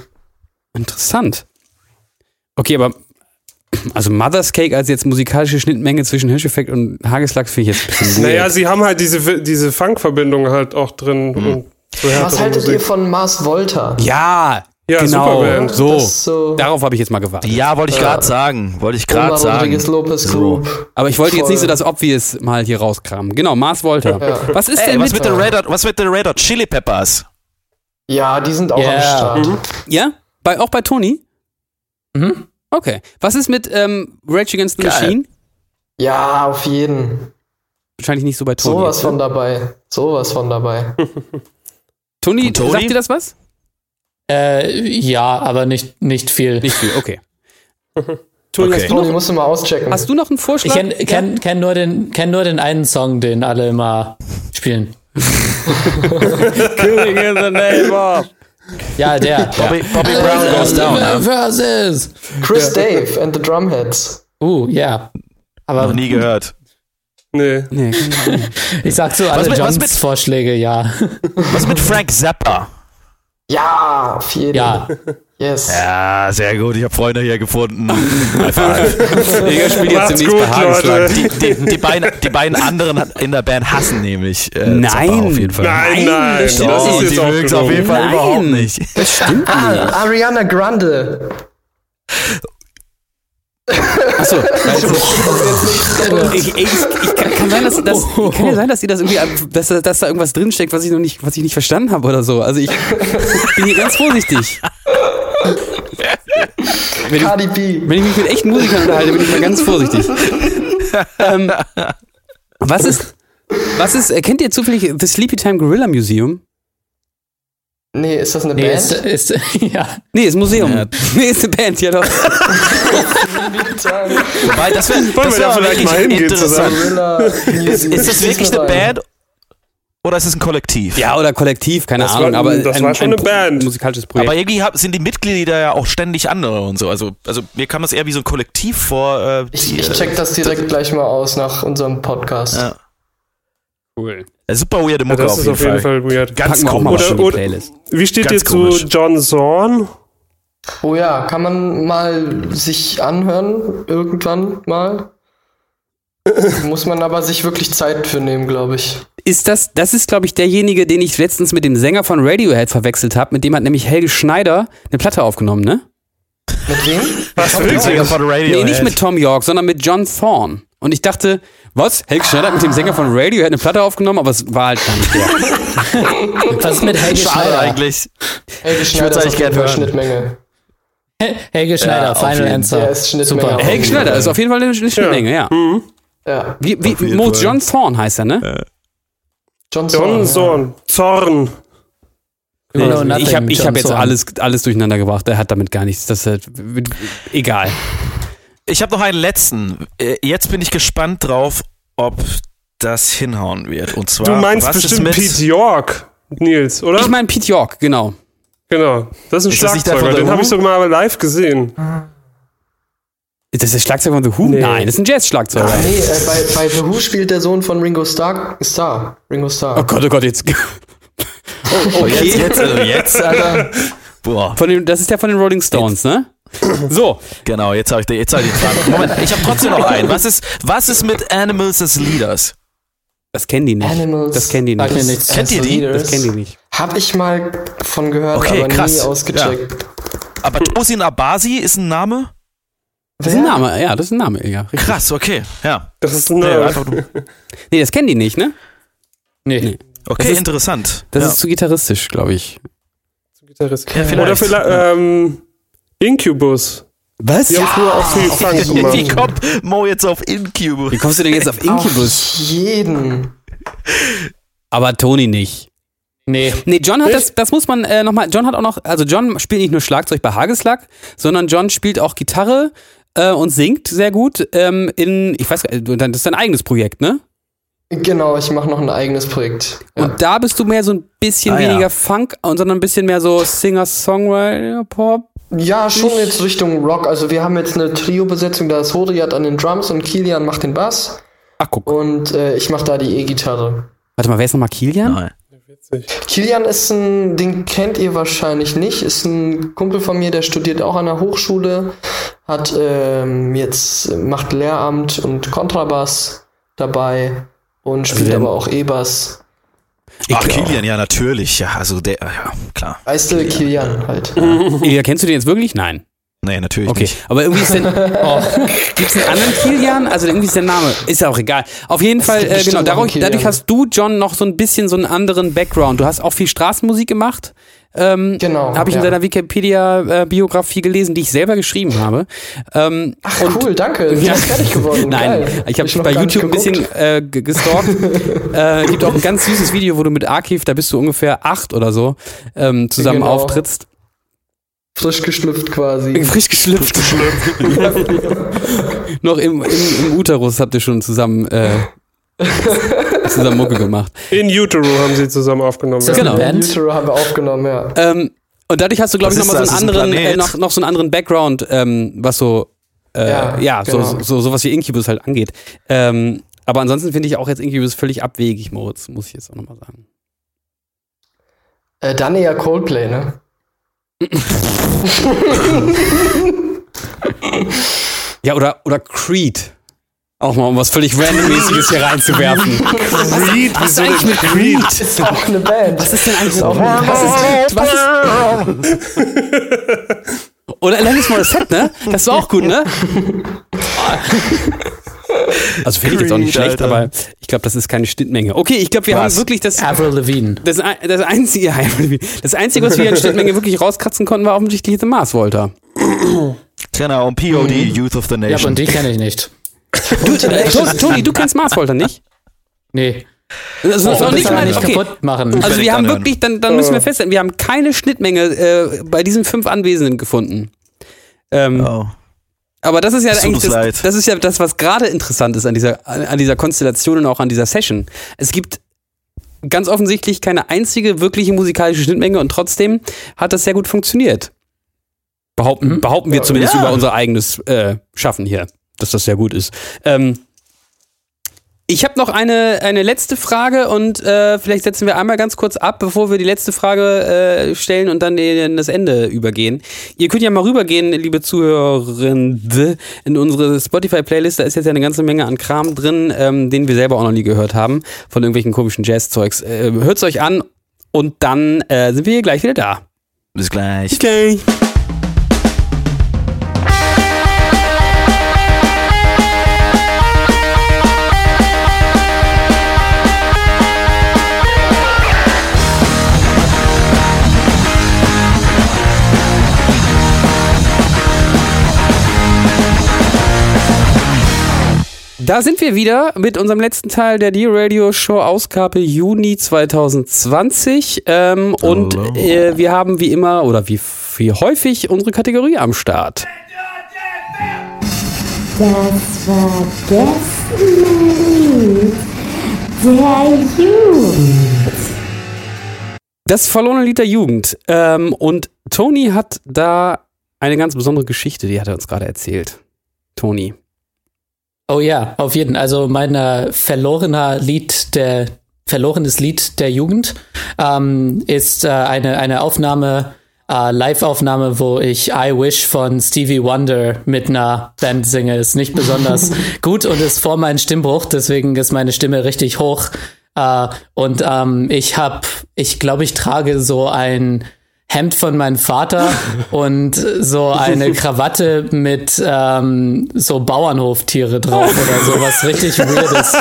Interessant. Okay, aber also Mother's Cake als jetzt musikalische Schnittmenge zwischen Hirscheffekt und Hageslachs finde ich jetzt ein bisschen Naja, sie haben halt diese, diese Funk-Verbindung halt auch drin. Mhm. So Was haltet Musik. ihr von Mars Volta? Ja, ja, genau. So. so. Darauf habe ich jetzt mal gewartet. Ja, wollte ich gerade sagen. Wollte ich gerade sagen. Lopez so. Aber ich wollte Voll. jetzt nicht so das Obvious mal hier rauskramen. Genau, Mars Volta. Ja. Was ist Ey, denn was mit, mit den Red Hot, was mit den Red Hot Chili Peppers? Ja, die sind auch yeah. am Start. Mhm. Ja? Bei, auch bei Toni? Mhm. Okay. Was ist mit ähm, Rage Against the Geil. Machine? Ja, auf jeden. Wahrscheinlich nicht so bei Toni. Sowas von dabei. Sowas von dabei. Toni, sagt dir das was? Äh, ja, aber nicht, nicht viel. Nicht viel, okay. Toni, okay. Toni musst du mal auschecken. Hast du noch einen Vorschlag? Ich kenne kenn, kenn nur, den, kenn nur den einen Song, den alle immer spielen. Killing in the name of. Ja, der. Bobby, Bobby Brown goes down. Versus. Chris Dave and the Drumheads. Uh, ja. Aber Noch nie gehört. Nee. nee ich sag so alle Johns Vorschläge, ja. Was mit Frank Zappa? Ja, auf jeden Ja. Yes. Ja, sehr gut. Ich habe Freunde hier gefunden. ich spiele jetzt demnächst gut, bei die, die, die, beiden, die beiden anderen in der Band hassen nämlich äh, Nein. auf jeden Fall. Nein, nein. Das, das ist die mögen es auf jeden Fall nein. überhaupt nicht. Das stimmt ah, nicht. Ariana Grande. Achso, ich, ich, ich, kann, kann, sein, dass, dass, kann ja sein, dass ihr das irgendwie, dass, dass da irgendwas drinsteckt, was ich noch nicht, was ich nicht verstanden habe oder so. Also ich bin hier ganz vorsichtig. Wenn Cardi B. Wenn ich mich mit echten Musikern unterhalte, bin ich mal ganz vorsichtig. ähm, was ist, was ist, kennt ihr zufällig The Sleepy Time Gorilla Museum? Nee, ist das eine nee, Band? Ist, ist, ja. Nee, ist Museum. Ja. Nee, ist eine Band, ja doch. Wobei, das wäre wär, wär vielleicht mal hingehen interessant. Ist, ist das wirklich eine Band oder ist es ein Kollektiv? Ja, oder Kollektiv, keine das Ahnung. War, aber das ein, war schon eine Band. musikalisches Projekt. Aber irgendwie sind die Mitglieder ja auch ständig andere und so. Also, also mir kam das eher wie so ein Kollektiv vor. Äh, ich, ich check das direkt gleich mal aus nach unserem Podcast. Ja. Cool. Ja, super weirde Mucke ja, das auf, jeden, auf jeden Fall. Fall weird. Ganz komisch. Oder, oder, wie steht Ganz ihr zu John Zorn? Oh ja, kann man mal sich anhören, irgendwann mal. Muss man aber sich wirklich Zeit für nehmen, glaube ich. Ist das, das ist, glaube ich, derjenige, den ich letztens mit dem Sänger von Radiohead verwechselt habe. Mit dem hat nämlich Helge Schneider eine Platte aufgenommen, ne? Mit wem? Was für ein Sänger von Radiohead? Nee, nicht mit Tom York, sondern mit John Thorne. Und ich dachte, Was? Helge Schneider hat mit dem Sänger von Radio eine Platte aufgenommen, aber es war halt gar nicht der. Was ist mit Helge Schade Schneider? eigentlich. Helge Schneider ist auf jeden Fall Schnittmenge. Helge Schneider, Ja, Final Answer. Der ist Schnittmenge. Super. Helge Schneider ist auf jeden Fall eine Schnittmenge, ja. Ja. Wie, wie jeden Mo Fall. John Thorne heißt er, ne? John John Zorn. Zorn. Zorn. You know nothing, ich habe ich John hab jetzt Zorn. alles, alles durcheinander gebracht. Er hat damit gar nichts. Das ist halt, egal. Ich habe noch einen letzten. Äh, Jetzt bin ich gespannt drauf, ob das hinhauen wird. Und zwar, Du meinst was ist bestimmt mit, Pete York, Nils, oder? Ich meine Pete York, genau. genau. Das ist ein Ist das nicht der Schlagzeuger. Den habe ich sogar mal live gesehen. Ist das der Schlagzeuger von The Who? Nee. Nein, das ist ein Jazz-Schlagzeuger. Ah, nee, äh, bei, bei The Who spielt der Sohn von Ringo Starr. Star. Ringo Starr. Oh Gott, oh Gott, jetzt. Oh, jetzt, jetzt, also jetzt, Alter. Boah, Von den, das ist der von den Rolling Stones, ne? So, genau, jetzt habe ich, jetzt hab ich die Frage. Moment, ich habe trotzdem noch einen. Was ist, was ist mit Animals as Leaders? das kennen die nicht. Animals. Das kennen die nicht. nichts. Kennt ihr die? Das kennen die nicht. Hab ich mal von gehört, Okay, aber krass. nie ausgecheckt. Aber Tosin Abasi ist ein Name? Das ist ein Name, ja, das ist ein Name, ja. richtig. Krass, okay, ja. Das ist Nee, eine. einfach nur. Nee, das kennen die nicht, ne? Nee. Nee. Okay, Das ist- interessant. Das ja. ist zu gitarristisch, glaube ich. Gitarrist. Ja, vielleicht. Oder vielleicht ähm, Incubus. Was? Die haben früher auch viel Funk gemacht. Wie kommt Mo jetzt auf Incubus? Wie kommst du denn jetzt auf Incubus? Auf jeden. Aber Toni nicht. Nee. Nee, John hat Nicht? das, das muss man äh, nochmal, John hat auch noch, also John spielt nicht nur Schlagzeug bei Hageslack, sondern John spielt auch Gitarre äh, und singt sehr gut ähm, in, ich weiß gar nicht, das ist dein eigenes Projekt, ne? Genau, ich mache noch ein eigenes Projekt. Ja. Und da bist du mehr so ein bisschen Ah, ja. weniger Funk, und sondern ein bisschen mehr so Singer-Songwriter, Pop. Ja, schon jetzt Richtung Rock. Also wir haben jetzt eine Trio-Besetzung, da ist Horiat an den Drums und Kilian macht den Bass Ach, guck. und äh, ich mache da die E-Gitarre. Warte mal, wer ist nochmal Kilian? Nein. Kilian ist ein, den kennt ihr wahrscheinlich nicht, ist ein Kumpel von mir, der studiert auch an der Hochschule, hat ähm, jetzt macht Lehramt und Kontrabass dabei und spielt der- aber auch E-Bass. Ach, Kilian, ja, natürlich. Ja, also der, ja, klar. Weißt du, Kilian halt. Ja, kennst du den jetzt wirklich? Nein. Nee, natürlich Okay, nicht. aber irgendwie ist der. Oh, Gibt es einen anderen Kilian? Also irgendwie ist der Name. Ist ja auch egal. Auf jeden Fall, äh, genau. Dadurch, dadurch hast du, John, noch so ein bisschen so einen anderen Background. Du hast auch viel Straßenmusik gemacht. Ähm, Genau, Habe ich in ja. deiner Wikipedia-Biografie gelesen, die ich selber geschrieben habe. Ähm, Ach cool, danke. Du Ja. bist fertig geworden. Nein, Geil. ich habe bei YouTube ein bisschen äh, ge- gestalkt. äh, gibt auch ein ganz süßes Video, wo du mit Arkiv, da bist du ungefähr acht oder so, ähm, zusammen Genau. auftrittst. Frisch geschlüpft quasi. Frisch geschlüpft. Noch im, im, im Uterus habt ihr schon zusammen, äh, zusammen Mucke gemacht. In Utero haben sie zusammen aufgenommen. Ja. Genau. Band? Utero haben wir aufgenommen, ja. Ähm, und dadurch hast du, glaube ich, Was nochmal so einen? Ist ein anderen, äh, noch, noch so einen anderen Background, ähm, was so, äh, ja, Ja, so, genau. so, sowas wie Incubus halt angeht. Ähm, aber ansonsten finde ich auch jetzt Incubus völlig abwegig, Moritz, muss ich jetzt auch nochmal sagen. Äh, dann eher Coldplay, ne? Ja, oder, oder Creed. Auch mal, um was völlig randommäßiges hier reinzuwerfen. Creed, Was ist wieso eigentlich mit Creed? Ist auch eine Band. Was ist denn eigentlich Ist auch eine Was ist, was ist, oder Alanis Morissette, ne? Das war auch gut, ne? Also finde ich jetzt auch nicht schlecht, Alter. aber ich glaube, das ist keine Schnittmenge. Okay, ich glaube, wir Was? haben wirklich das, Avril Lavigne. das, das einzige, ja, das einzige, was wir in Schnittmenge wirklich rauskratzen konnten, war offensichtlich The Mars Volta. Genau, und POD, Youth of the Ja, Nation. und die kenne ich nicht. Du, äh, To- Toni, du kennst Mars Volta nicht? Nee. Das ist auch nicht mal, ich nicht okay. kaputt machen. Also wir haben wirklich, dann, dann müssen wir feststellen, wir haben keine Schnittmenge äh, bei diesen fünf Anwesenden gefunden. Ähm, oh. Aber das ist ja tut eigentlich das, leid. das ist ja das, was gerade interessant ist an dieser, an dieser Konstellation und auch an dieser Session. Es gibt ganz offensichtlich keine einzige wirkliche musikalische Schnittmenge und trotzdem hat das sehr gut funktioniert. Behaupten, behaupten wir zumindest Ja. über unser eigenes äh, Schaffen hier, dass das sehr gut ist. Ähm, ich habe noch eine, eine letzte Frage und äh, vielleicht setzen wir einmal ganz kurz ab, bevor wir die letzte Frage äh, stellen und dann in das Ende übergehen. Ihr könnt ja mal rübergehen, liebe Zuhörende, in unsere Spotify-Playlist. Da ist jetzt ja eine ganze Menge an Kram drin, ähm, den wir selber auch noch nie gehört haben, von irgendwelchen komischen Jazz-Zeugs. Äh, hört's euch an und dann äh, sind wir hier gleich wieder da. Bis gleich. Okay. Da sind wir wieder mit unserem letzten Teil der D-Radio Show Ausgabe Juni 2020. Ähm, und äh, wir haben wie immer oder wie, wie häufig unsere Kategorie am Start. Das war gestern der Jugend. Das verlorene Lied der Jugend. Ähm, und Tony hat da eine ganz besondere Geschichte, die hat er uns gerade erzählt. Tony. Oh ja, auf jeden. Fall. Also mein äh, verlorener Lied der verlorenes Lied der Jugend ähm, ist äh, eine eine Aufnahme äh, Live-Aufnahme, wo ich I Wish von Stevie Wonder mit einer Band singe. Ist nicht besonders gut und ist vor meinem Stimmbruch, deswegen ist meine Stimme richtig hoch. Äh, und ähm, ich habe, ich glaube, ich trage so ein Hemd von meinem Vater und so eine Krawatte mit ähm, so Bauernhoftiere drauf oder so was richtig weirdes.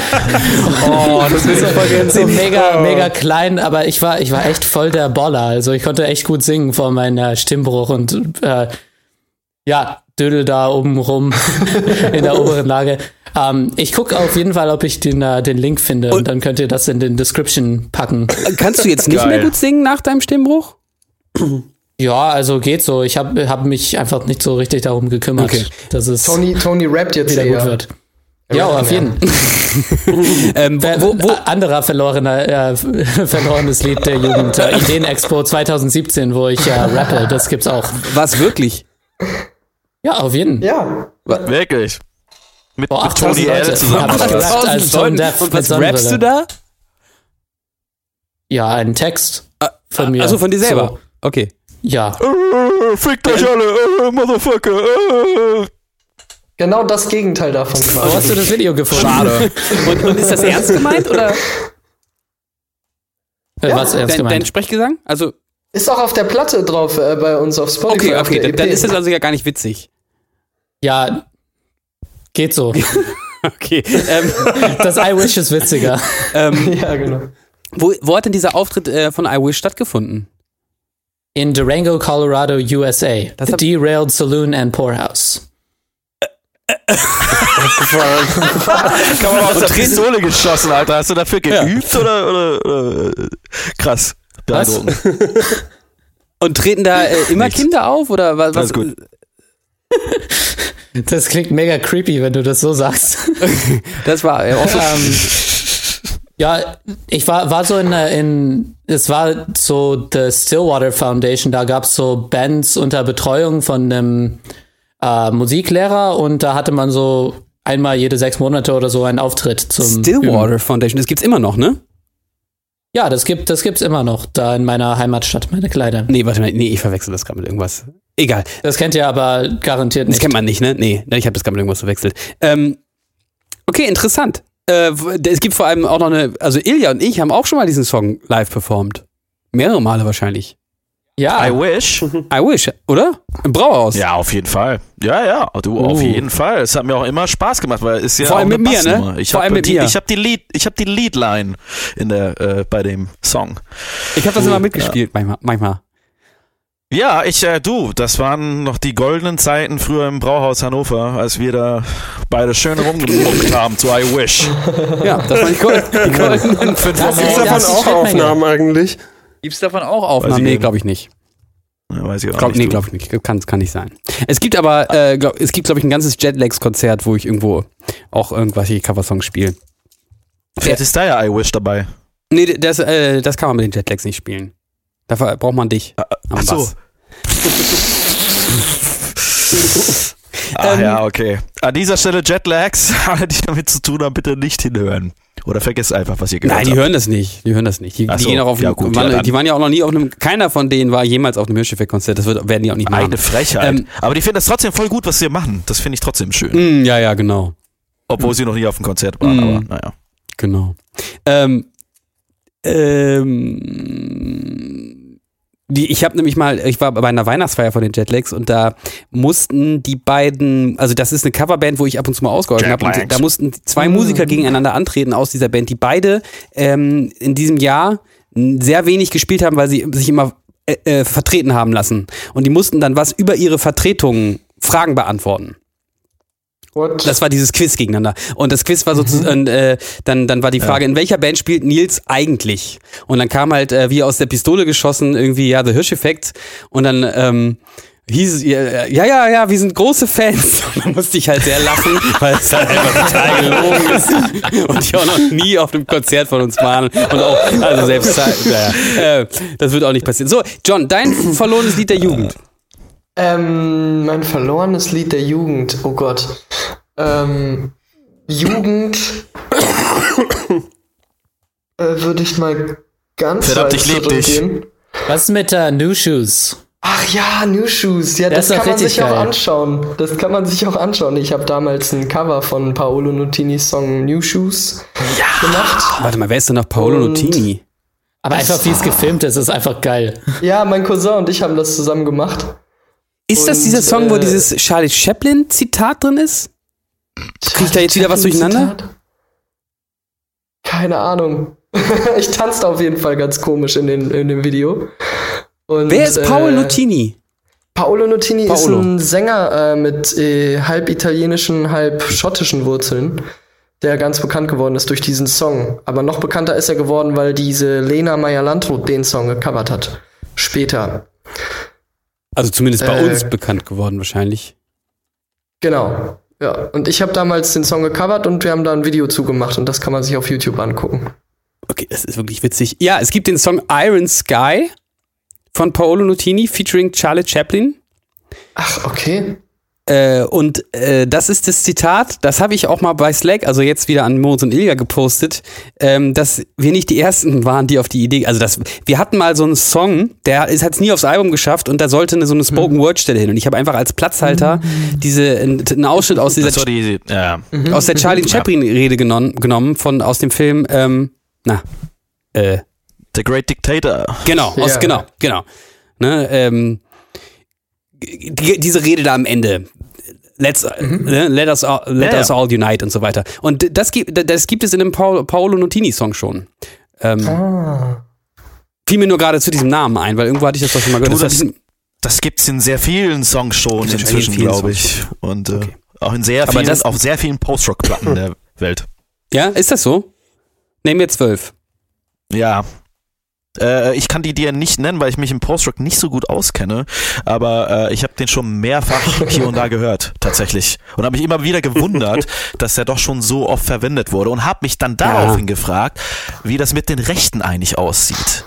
Oh, das ist so, so mega, mega klein, aber ich war, ich war echt voll der Boller. Also ich konnte echt gut singen vor meinem Stimmbruch und äh, ja, Dödel da oben rum in der oberen Lage. Ähm, ich gucke auf jeden Fall, ob ich den, uh, den Link finde und, und, dann könnt ihr das in den Description packen. Kannst du jetzt nicht Geil. mehr gut singen nach deinem Stimmbruch? Ja, also geht so. Ich habe hab mich einfach nicht so richtig darum gekümmert, okay. dass es Tony, Tony rappt jetzt wieder gut wird. Ja, auf jeden. ähm, wo, wo, wo? Anderer verlorener, äh, verlorenes Lied der Jugend. Äh, Ideen-Expo 2017, wo ich äh, rappe. Das gibt's auch. Was wirklich? Ja, auf jeden. Ja. Wirklich. Mit, oh, mit Tony L zusammen. Als Und was rappst du da? Ja, einen Text von mir. Also von dir selber? So. Okay. Ja. Äh, fickt euch alle, äh, Motherfucker. Äh. Genau das Gegenteil davon quasi. Wo hast du das Video gefunden? Schade. und, und ist das ernst gemeint oder? Ja. Was ernst dein, gemeint? Dein Sprechgesang? Also ist auch auf der Platte drauf äh, bei uns auf Spotify. Okay, okay, dann, dann ist das also ja gar nicht witzig. Ja, geht so. okay. Ähm, das I Wish ist witziger. Ähm, ja, genau. Wo, wo hat denn dieser Auftritt äh, von I Wish stattgefunden? In Durango, Colorado, USA. Das Derailed Saloon and Poorhouse. Kann man aus der Pistole geschossen, Alter. Hast du dafür geübt ja. oder, oder, oder, krass? Beeindruckend. Und treten da äh, immer Nichts. Kinder auf oder was? Alles gut. Das klingt mega creepy, wenn du das so sagst. das war ja, auch so ähm, ja, ich war, war so in, in, es war so the Stillwater Foundation, da gab's so Bands unter Betreuung von einem äh, Musiklehrer und da hatte man so einmal jede sechs Monate oder so einen Auftritt zum Stillwater Üben. Foundation, das gibt's immer noch, ne? Ja, das gibt, das gibt's immer noch, da in meiner Heimatstadt, meine Kleider. Nee, warte mal, nee, ich verwechsel das gerade mit irgendwas. Egal. Das kennt ihr aber garantiert nicht. Das kennt man nicht, ne? Nee, ich habe das gerade mit irgendwas verwechselt. Ähm, okay, interessant. Äh, es gibt vor allem auch noch eine, also Ilja und ich haben auch schon mal diesen Song live performt. Mehrere Male wahrscheinlich. Ja. I wish. I wish, oder? Im Brauhaus. Ja, auf jeden Fall. Ja, ja, du uh. auf jeden Fall. Es hat mir auch immer Spaß gemacht, weil es ja Vor allem mit mir, ne? Ich Vor allem mit die, mir. Ich habe die Lead, ich habe die Leadline in der äh, bei dem Song. Ich habe das immer mitgespielt ja. manchmal. manchmal. Ja, ich, äh, du, das waren noch die goldenen Zeiten früher im Brauhaus Hannover, als wir da beide schön rumgemuckt haben zu I Wish. Ja, das waren die, Gold, die goldenen Gibt davon auch Aufnahmen eigentlich? Gibt's davon auch Aufnahmen? Nee, glaube ich nicht. Ja, weiß ich auch glaub, nicht. Nee, glaube ich nicht. Kann, kann nicht sein. Es gibt aber, äh, glaub, es gibt, glaube ich, ein ganzes Jetlags-Konzert, wo ich irgendwo auch irgendwelche Coversongs spiele. Vielleicht ist da ja I Wish dabei. Nee, das, äh, das kann man mit den Jetlags nicht spielen. Dafür braucht man dich. Ah, ach so. ah ähm, ja, okay. An dieser Stelle Jetlags, alle, die damit zu tun haben, bitte nicht hinhören. Oder vergesst einfach, was ihr gehört habt. Nein, die hören das nicht. Die hören das nicht. Die, die gehen auch auf ja, gut, waren, ja, die waren ja auch noch nie auf einem, keiner von denen war jemals auf einem Hirscheffekt-Konzert. Das wird, werden die auch nicht machen. Eine Frechheit. Ähm, Aber die finden das trotzdem voll gut, was sie machen. Das finde ich trotzdem schön. Mm, ja, ja, genau. Obwohl mm. sie noch nie auf einem Konzert waren, mm. aber naja. Genau. Ähm, ähm, die, ich habe nämlich mal, ich war bei einer Weihnachtsfeier von den Jetlags und da mussten die beiden, also das ist eine Coverband, wo ich ab und zu mal ausgeholfen habe. Und da mussten zwei mhm. Musiker gegeneinander antreten aus dieser Band, die beide ähm, in diesem Jahr sehr wenig gespielt haben, weil sie sich immer äh, äh, vertreten haben lassen. Und die mussten dann was über ihre Vertretungen Fragen beantworten. What? Das war dieses Quiz gegeneinander. Und das Quiz war sozusagen, mhm. äh, dann, dann war die Frage, ja. in welcher Band spielt Nils eigentlich? Und dann kam halt äh, wie aus der Pistole geschossen irgendwie, ja, The Hirsch-Effekt. Und dann ähm, hieß es, ja, ja, ja, wir sind große Fans. Und dann musste ich halt sehr lachen, weil es halt einfach total gelogen ist. Und ich auch noch nie auf einem Konzert von uns waren. Und auch, also selbst, ja, äh, das wird auch nicht passieren. So, John, dein verlorenes Lied der Jugend. Ähm, mein verlorenes Lied der Jugend. Oh Gott. Ähm, Jugend äh, würde ich mal ganz Verdammt, ich lieb dich. Was ist mit uh, New Shoes? Ach ja, New Shoes. Ja, das, das kann man sich geil. auch anschauen. Das kann man sich auch anschauen. Ich habe damals ein Cover von Paolo Nutinis Song New Shoes ja. gemacht. Warte mal, wer ist denn noch Paolo und Nutini? Aber einfach wie es gefilmt ist, ist einfach geil. Ja, mein Cousin und ich haben das zusammen gemacht. Ist das dieser Song, äh, wo dieses Charlie Chaplin Zitat drin ist? Krieg ich da jetzt wieder was durcheinander? Keine Ahnung. ich tanzte auf jeden Fall ganz komisch in, den, in dem Video. Und, Wer ist Paolo äh, Nutini? Paolo Nutini Paolo. ist ein Sänger äh, mit äh, halb italienischen, halb schottischen Wurzeln, der ganz bekannt geworden ist durch diesen Song. Aber noch bekannter ist er geworden, weil diese Lena Meyer-Landrut den Song gecovert hat. Später. Also zumindest bei äh, uns bekannt geworden wahrscheinlich. Genau. Ja, und ich habe damals den Song gecovert und wir haben da ein Video zugemacht und das kann man sich auf YouTube angucken. Okay, das ist wirklich witzig. Ja, es gibt den Song Iron Sky von Paolo Nutini featuring Charlie Chaplin. Ach, okay. Äh, und äh, das ist das Zitat, das habe ich auch mal bei Slack, also jetzt wieder an Moritz und Ilja gepostet, ähm, dass wir nicht die Ersten waren, die auf die Idee, also das, wir hatten mal so einen Song, der hat es nie aufs Album geschafft und da sollte eine, so eine Spoken-Word-Stelle hin und ich habe einfach als Platzhalter mhm. diese, einen Ausschnitt aus dieser, die, ja. aus der Charlie Chaplin-Rede genommen, genommen von, aus dem Film, ähm, na, äh, The Great Dictator. Genau, aus, ja. genau, genau. Ne, ähm, die, diese Rede da am Ende. Let's, mhm. Ne, let, us, all, let ja, us all unite und so weiter. Und das gibt, das gibt es in dem Paolo, Paolo Nutini-Song schon. Ähm, ah. Fiel mir nur gerade zu diesem Namen ein, weil irgendwo hatte ich das doch schon mal gehört. Du, das, das gibt es in sehr vielen Songs schon inzwischen, glaube ich. Und äh, okay. auch in sehr vielen, das, auf sehr vielen Post-Rock-Platten der Welt. Ja, ist das so? Nehmen wir zwölf. Ja, äh, ich kann die dir nicht nennen, weil ich mich im Post-Rock nicht so gut auskenne, aber äh, ich habe den schon mehrfach hier und da gehört, tatsächlich. Und habe mich immer wieder gewundert, dass er doch schon so oft verwendet wurde und habe mich dann daraufhin ja. gefragt, wie das mit den Rechten eigentlich aussieht.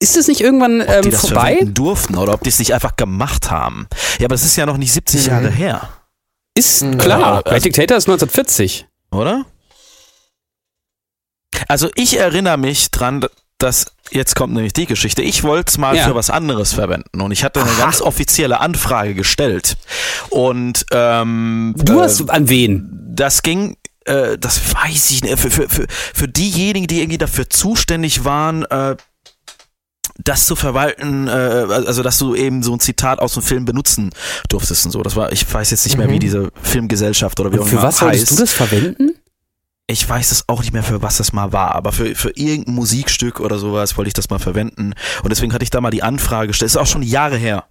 Ist es nicht irgendwann ähm, ob die das vorbei? durften oder ob die es nicht einfach gemacht haben. Ja, aber es ist ja noch nicht 70 mhm. Jahre her. Ist mhm. klar. Also, Dictator ist 1940. Oder? Also ich erinnere mich dran, dass jetzt kommt nämlich die Geschichte. Ich wollte es mal ja. für was anderes verwenden und ich hatte eine Aha. ganz offizielle Anfrage gestellt. Und ähm, du hast äh, an wen? Das ging äh, das weiß ich nicht, für, für, für, für diejenigen, die irgendwie dafür zuständig waren, äh, das zu verwalten, äh, also dass du eben so ein Zitat aus dem Film benutzen durftest und so. Das war, ich weiß jetzt nicht mehr, wie mhm. diese Filmgesellschaft oder wie auch immer heißt. Für was solltest du das verwenden? Ich weiß es auch nicht mehr, für was das mal war, aber für, für irgendein Musikstück oder sowas wollte ich das mal verwenden. Und deswegen hatte ich da mal die Anfrage gestellt. Ist auch schon Jahre her.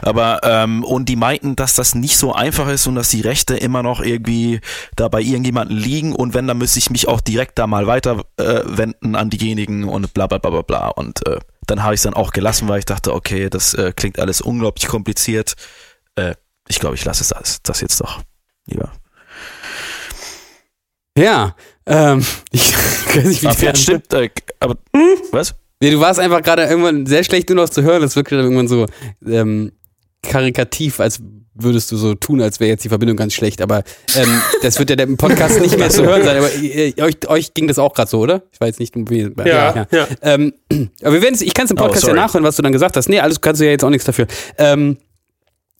Aber, ähm, und die meinten, dass das nicht so einfach ist und dass die Rechte immer noch irgendwie da bei irgendjemanden liegen. Und wenn, dann müsste ich mich auch direkt da mal weiter äh, wenden an diejenigen und bla bla bla bla bla. Und äh, dann habe ich es dann auch gelassen, weil ich dachte, okay, das äh, klingt alles unglaublich kompliziert. Äh, ich glaube, ich lasse es das, das jetzt doch lieber. Ja, ähm, ich weiß nicht, wie Ach, stimmt, äh, aber hm? was? Nee, du warst einfach gerade irgendwann sehr schlecht nur noch zu hören. Das wirkte dann irgendwann so ähm, karikativ, als würdest du so tun, als wäre jetzt die Verbindung ganz schlecht. Aber ähm, das wird ja im Podcast nicht mehr zu hören sein. Aber äh, euch, euch ging das auch gerade so, oder? Ich weiß nicht, wie. Ja, ja. ja. ja. Ähm, aber wir werden ich kann es im oh, Podcast oh, ja nachhören, was du dann gesagt hast. Nee, alles kannst du ja jetzt auch nichts dafür. Ähm,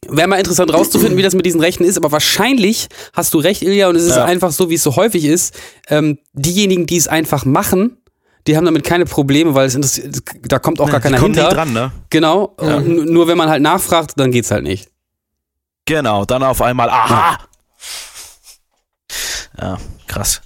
Wäre mal interessant rauszufinden, wie das mit diesen Rechten ist, aber wahrscheinlich hast du recht, Ilja, und es ist ja. einfach so, wie es so häufig ist. Ähm, diejenigen, die es einfach machen, die haben damit keine Probleme, weil es da kommt auch ja, gar keiner hinter. dran, ne? Genau. Ja. Nur wenn man halt nachfragt, dann geht's halt nicht. Genau, dann auf einmal, aha! Ja, krass.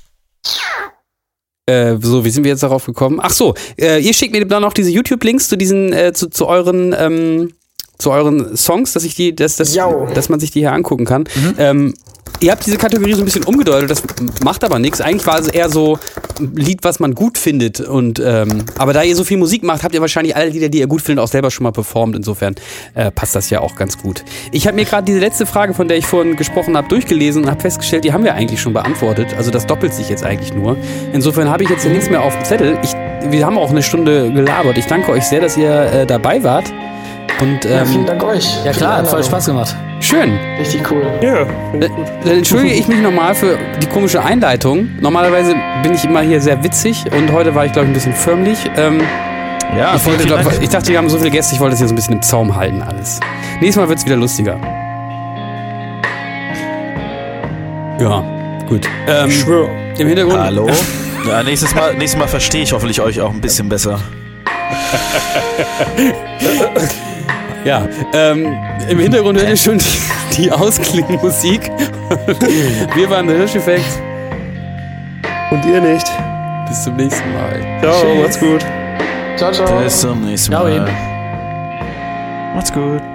Äh, so, wie sind wir jetzt darauf gekommen? Ach so, äh, ihr schickt mir dann noch diese YouTube-Links zu diesen, äh, zu, zu euren ähm, zu euren Songs, dass ich die, dass, dass, dass man sich die hier angucken kann. Mhm. Ähm, ihr habt diese Kategorie so ein bisschen umgedeutet, das macht aber nichts. Eigentlich war es eher so ein Lied, was man gut findet. Und ähm, aber da ihr so viel Musik macht, habt ihr wahrscheinlich alle Lieder, die ihr gut findet, auch selber schon mal performt. Insofern äh, passt das ja auch ganz gut. Ich habe mir gerade diese letzte Frage, von der ich vorhin gesprochen habe, durchgelesen und habe festgestellt, die haben wir eigentlich schon beantwortet. Also das doppelt sich jetzt eigentlich nur. Insofern habe ich jetzt hier nichts mehr auf dem Zettel. Ich, wir haben auch eine Stunde gelabert. Ich danke euch sehr, dass ihr äh, dabei wart. Und, ähm, ja, vielen Dank euch. Ja klar, hat voll Spaß gemacht. Schön. Richtig cool. Ja. Dann, dann entschuldige ich mich nochmal für die komische Einleitung. Normalerweise bin ich immer hier sehr witzig und heute war ich, glaube ich, ein bisschen förmlich. Ähm, ja, ich, wollte, glaub, ich dachte, wir haben so viele Gäste, ich wollte das hier so ein bisschen im Zaum halten alles. Nächstes Mal wird es wieder lustiger. Ja, gut. Ähm, ich schwör. Im Hintergrund. Hallo? Ja, nächstes Mal, nächstes Mal verstehe ich hoffentlich euch auch ein bisschen besser. Ja, ähm, im Hintergrund hört ihr schon die, die Ausklingmusik. Wir waren der Hirscheffekt. Und ihr nicht. Bis zum nächsten Mal. Ciao, Tschüss. macht's gut. Ciao, ciao. Bis zum nächsten Mal. Ciao. Macht's gut.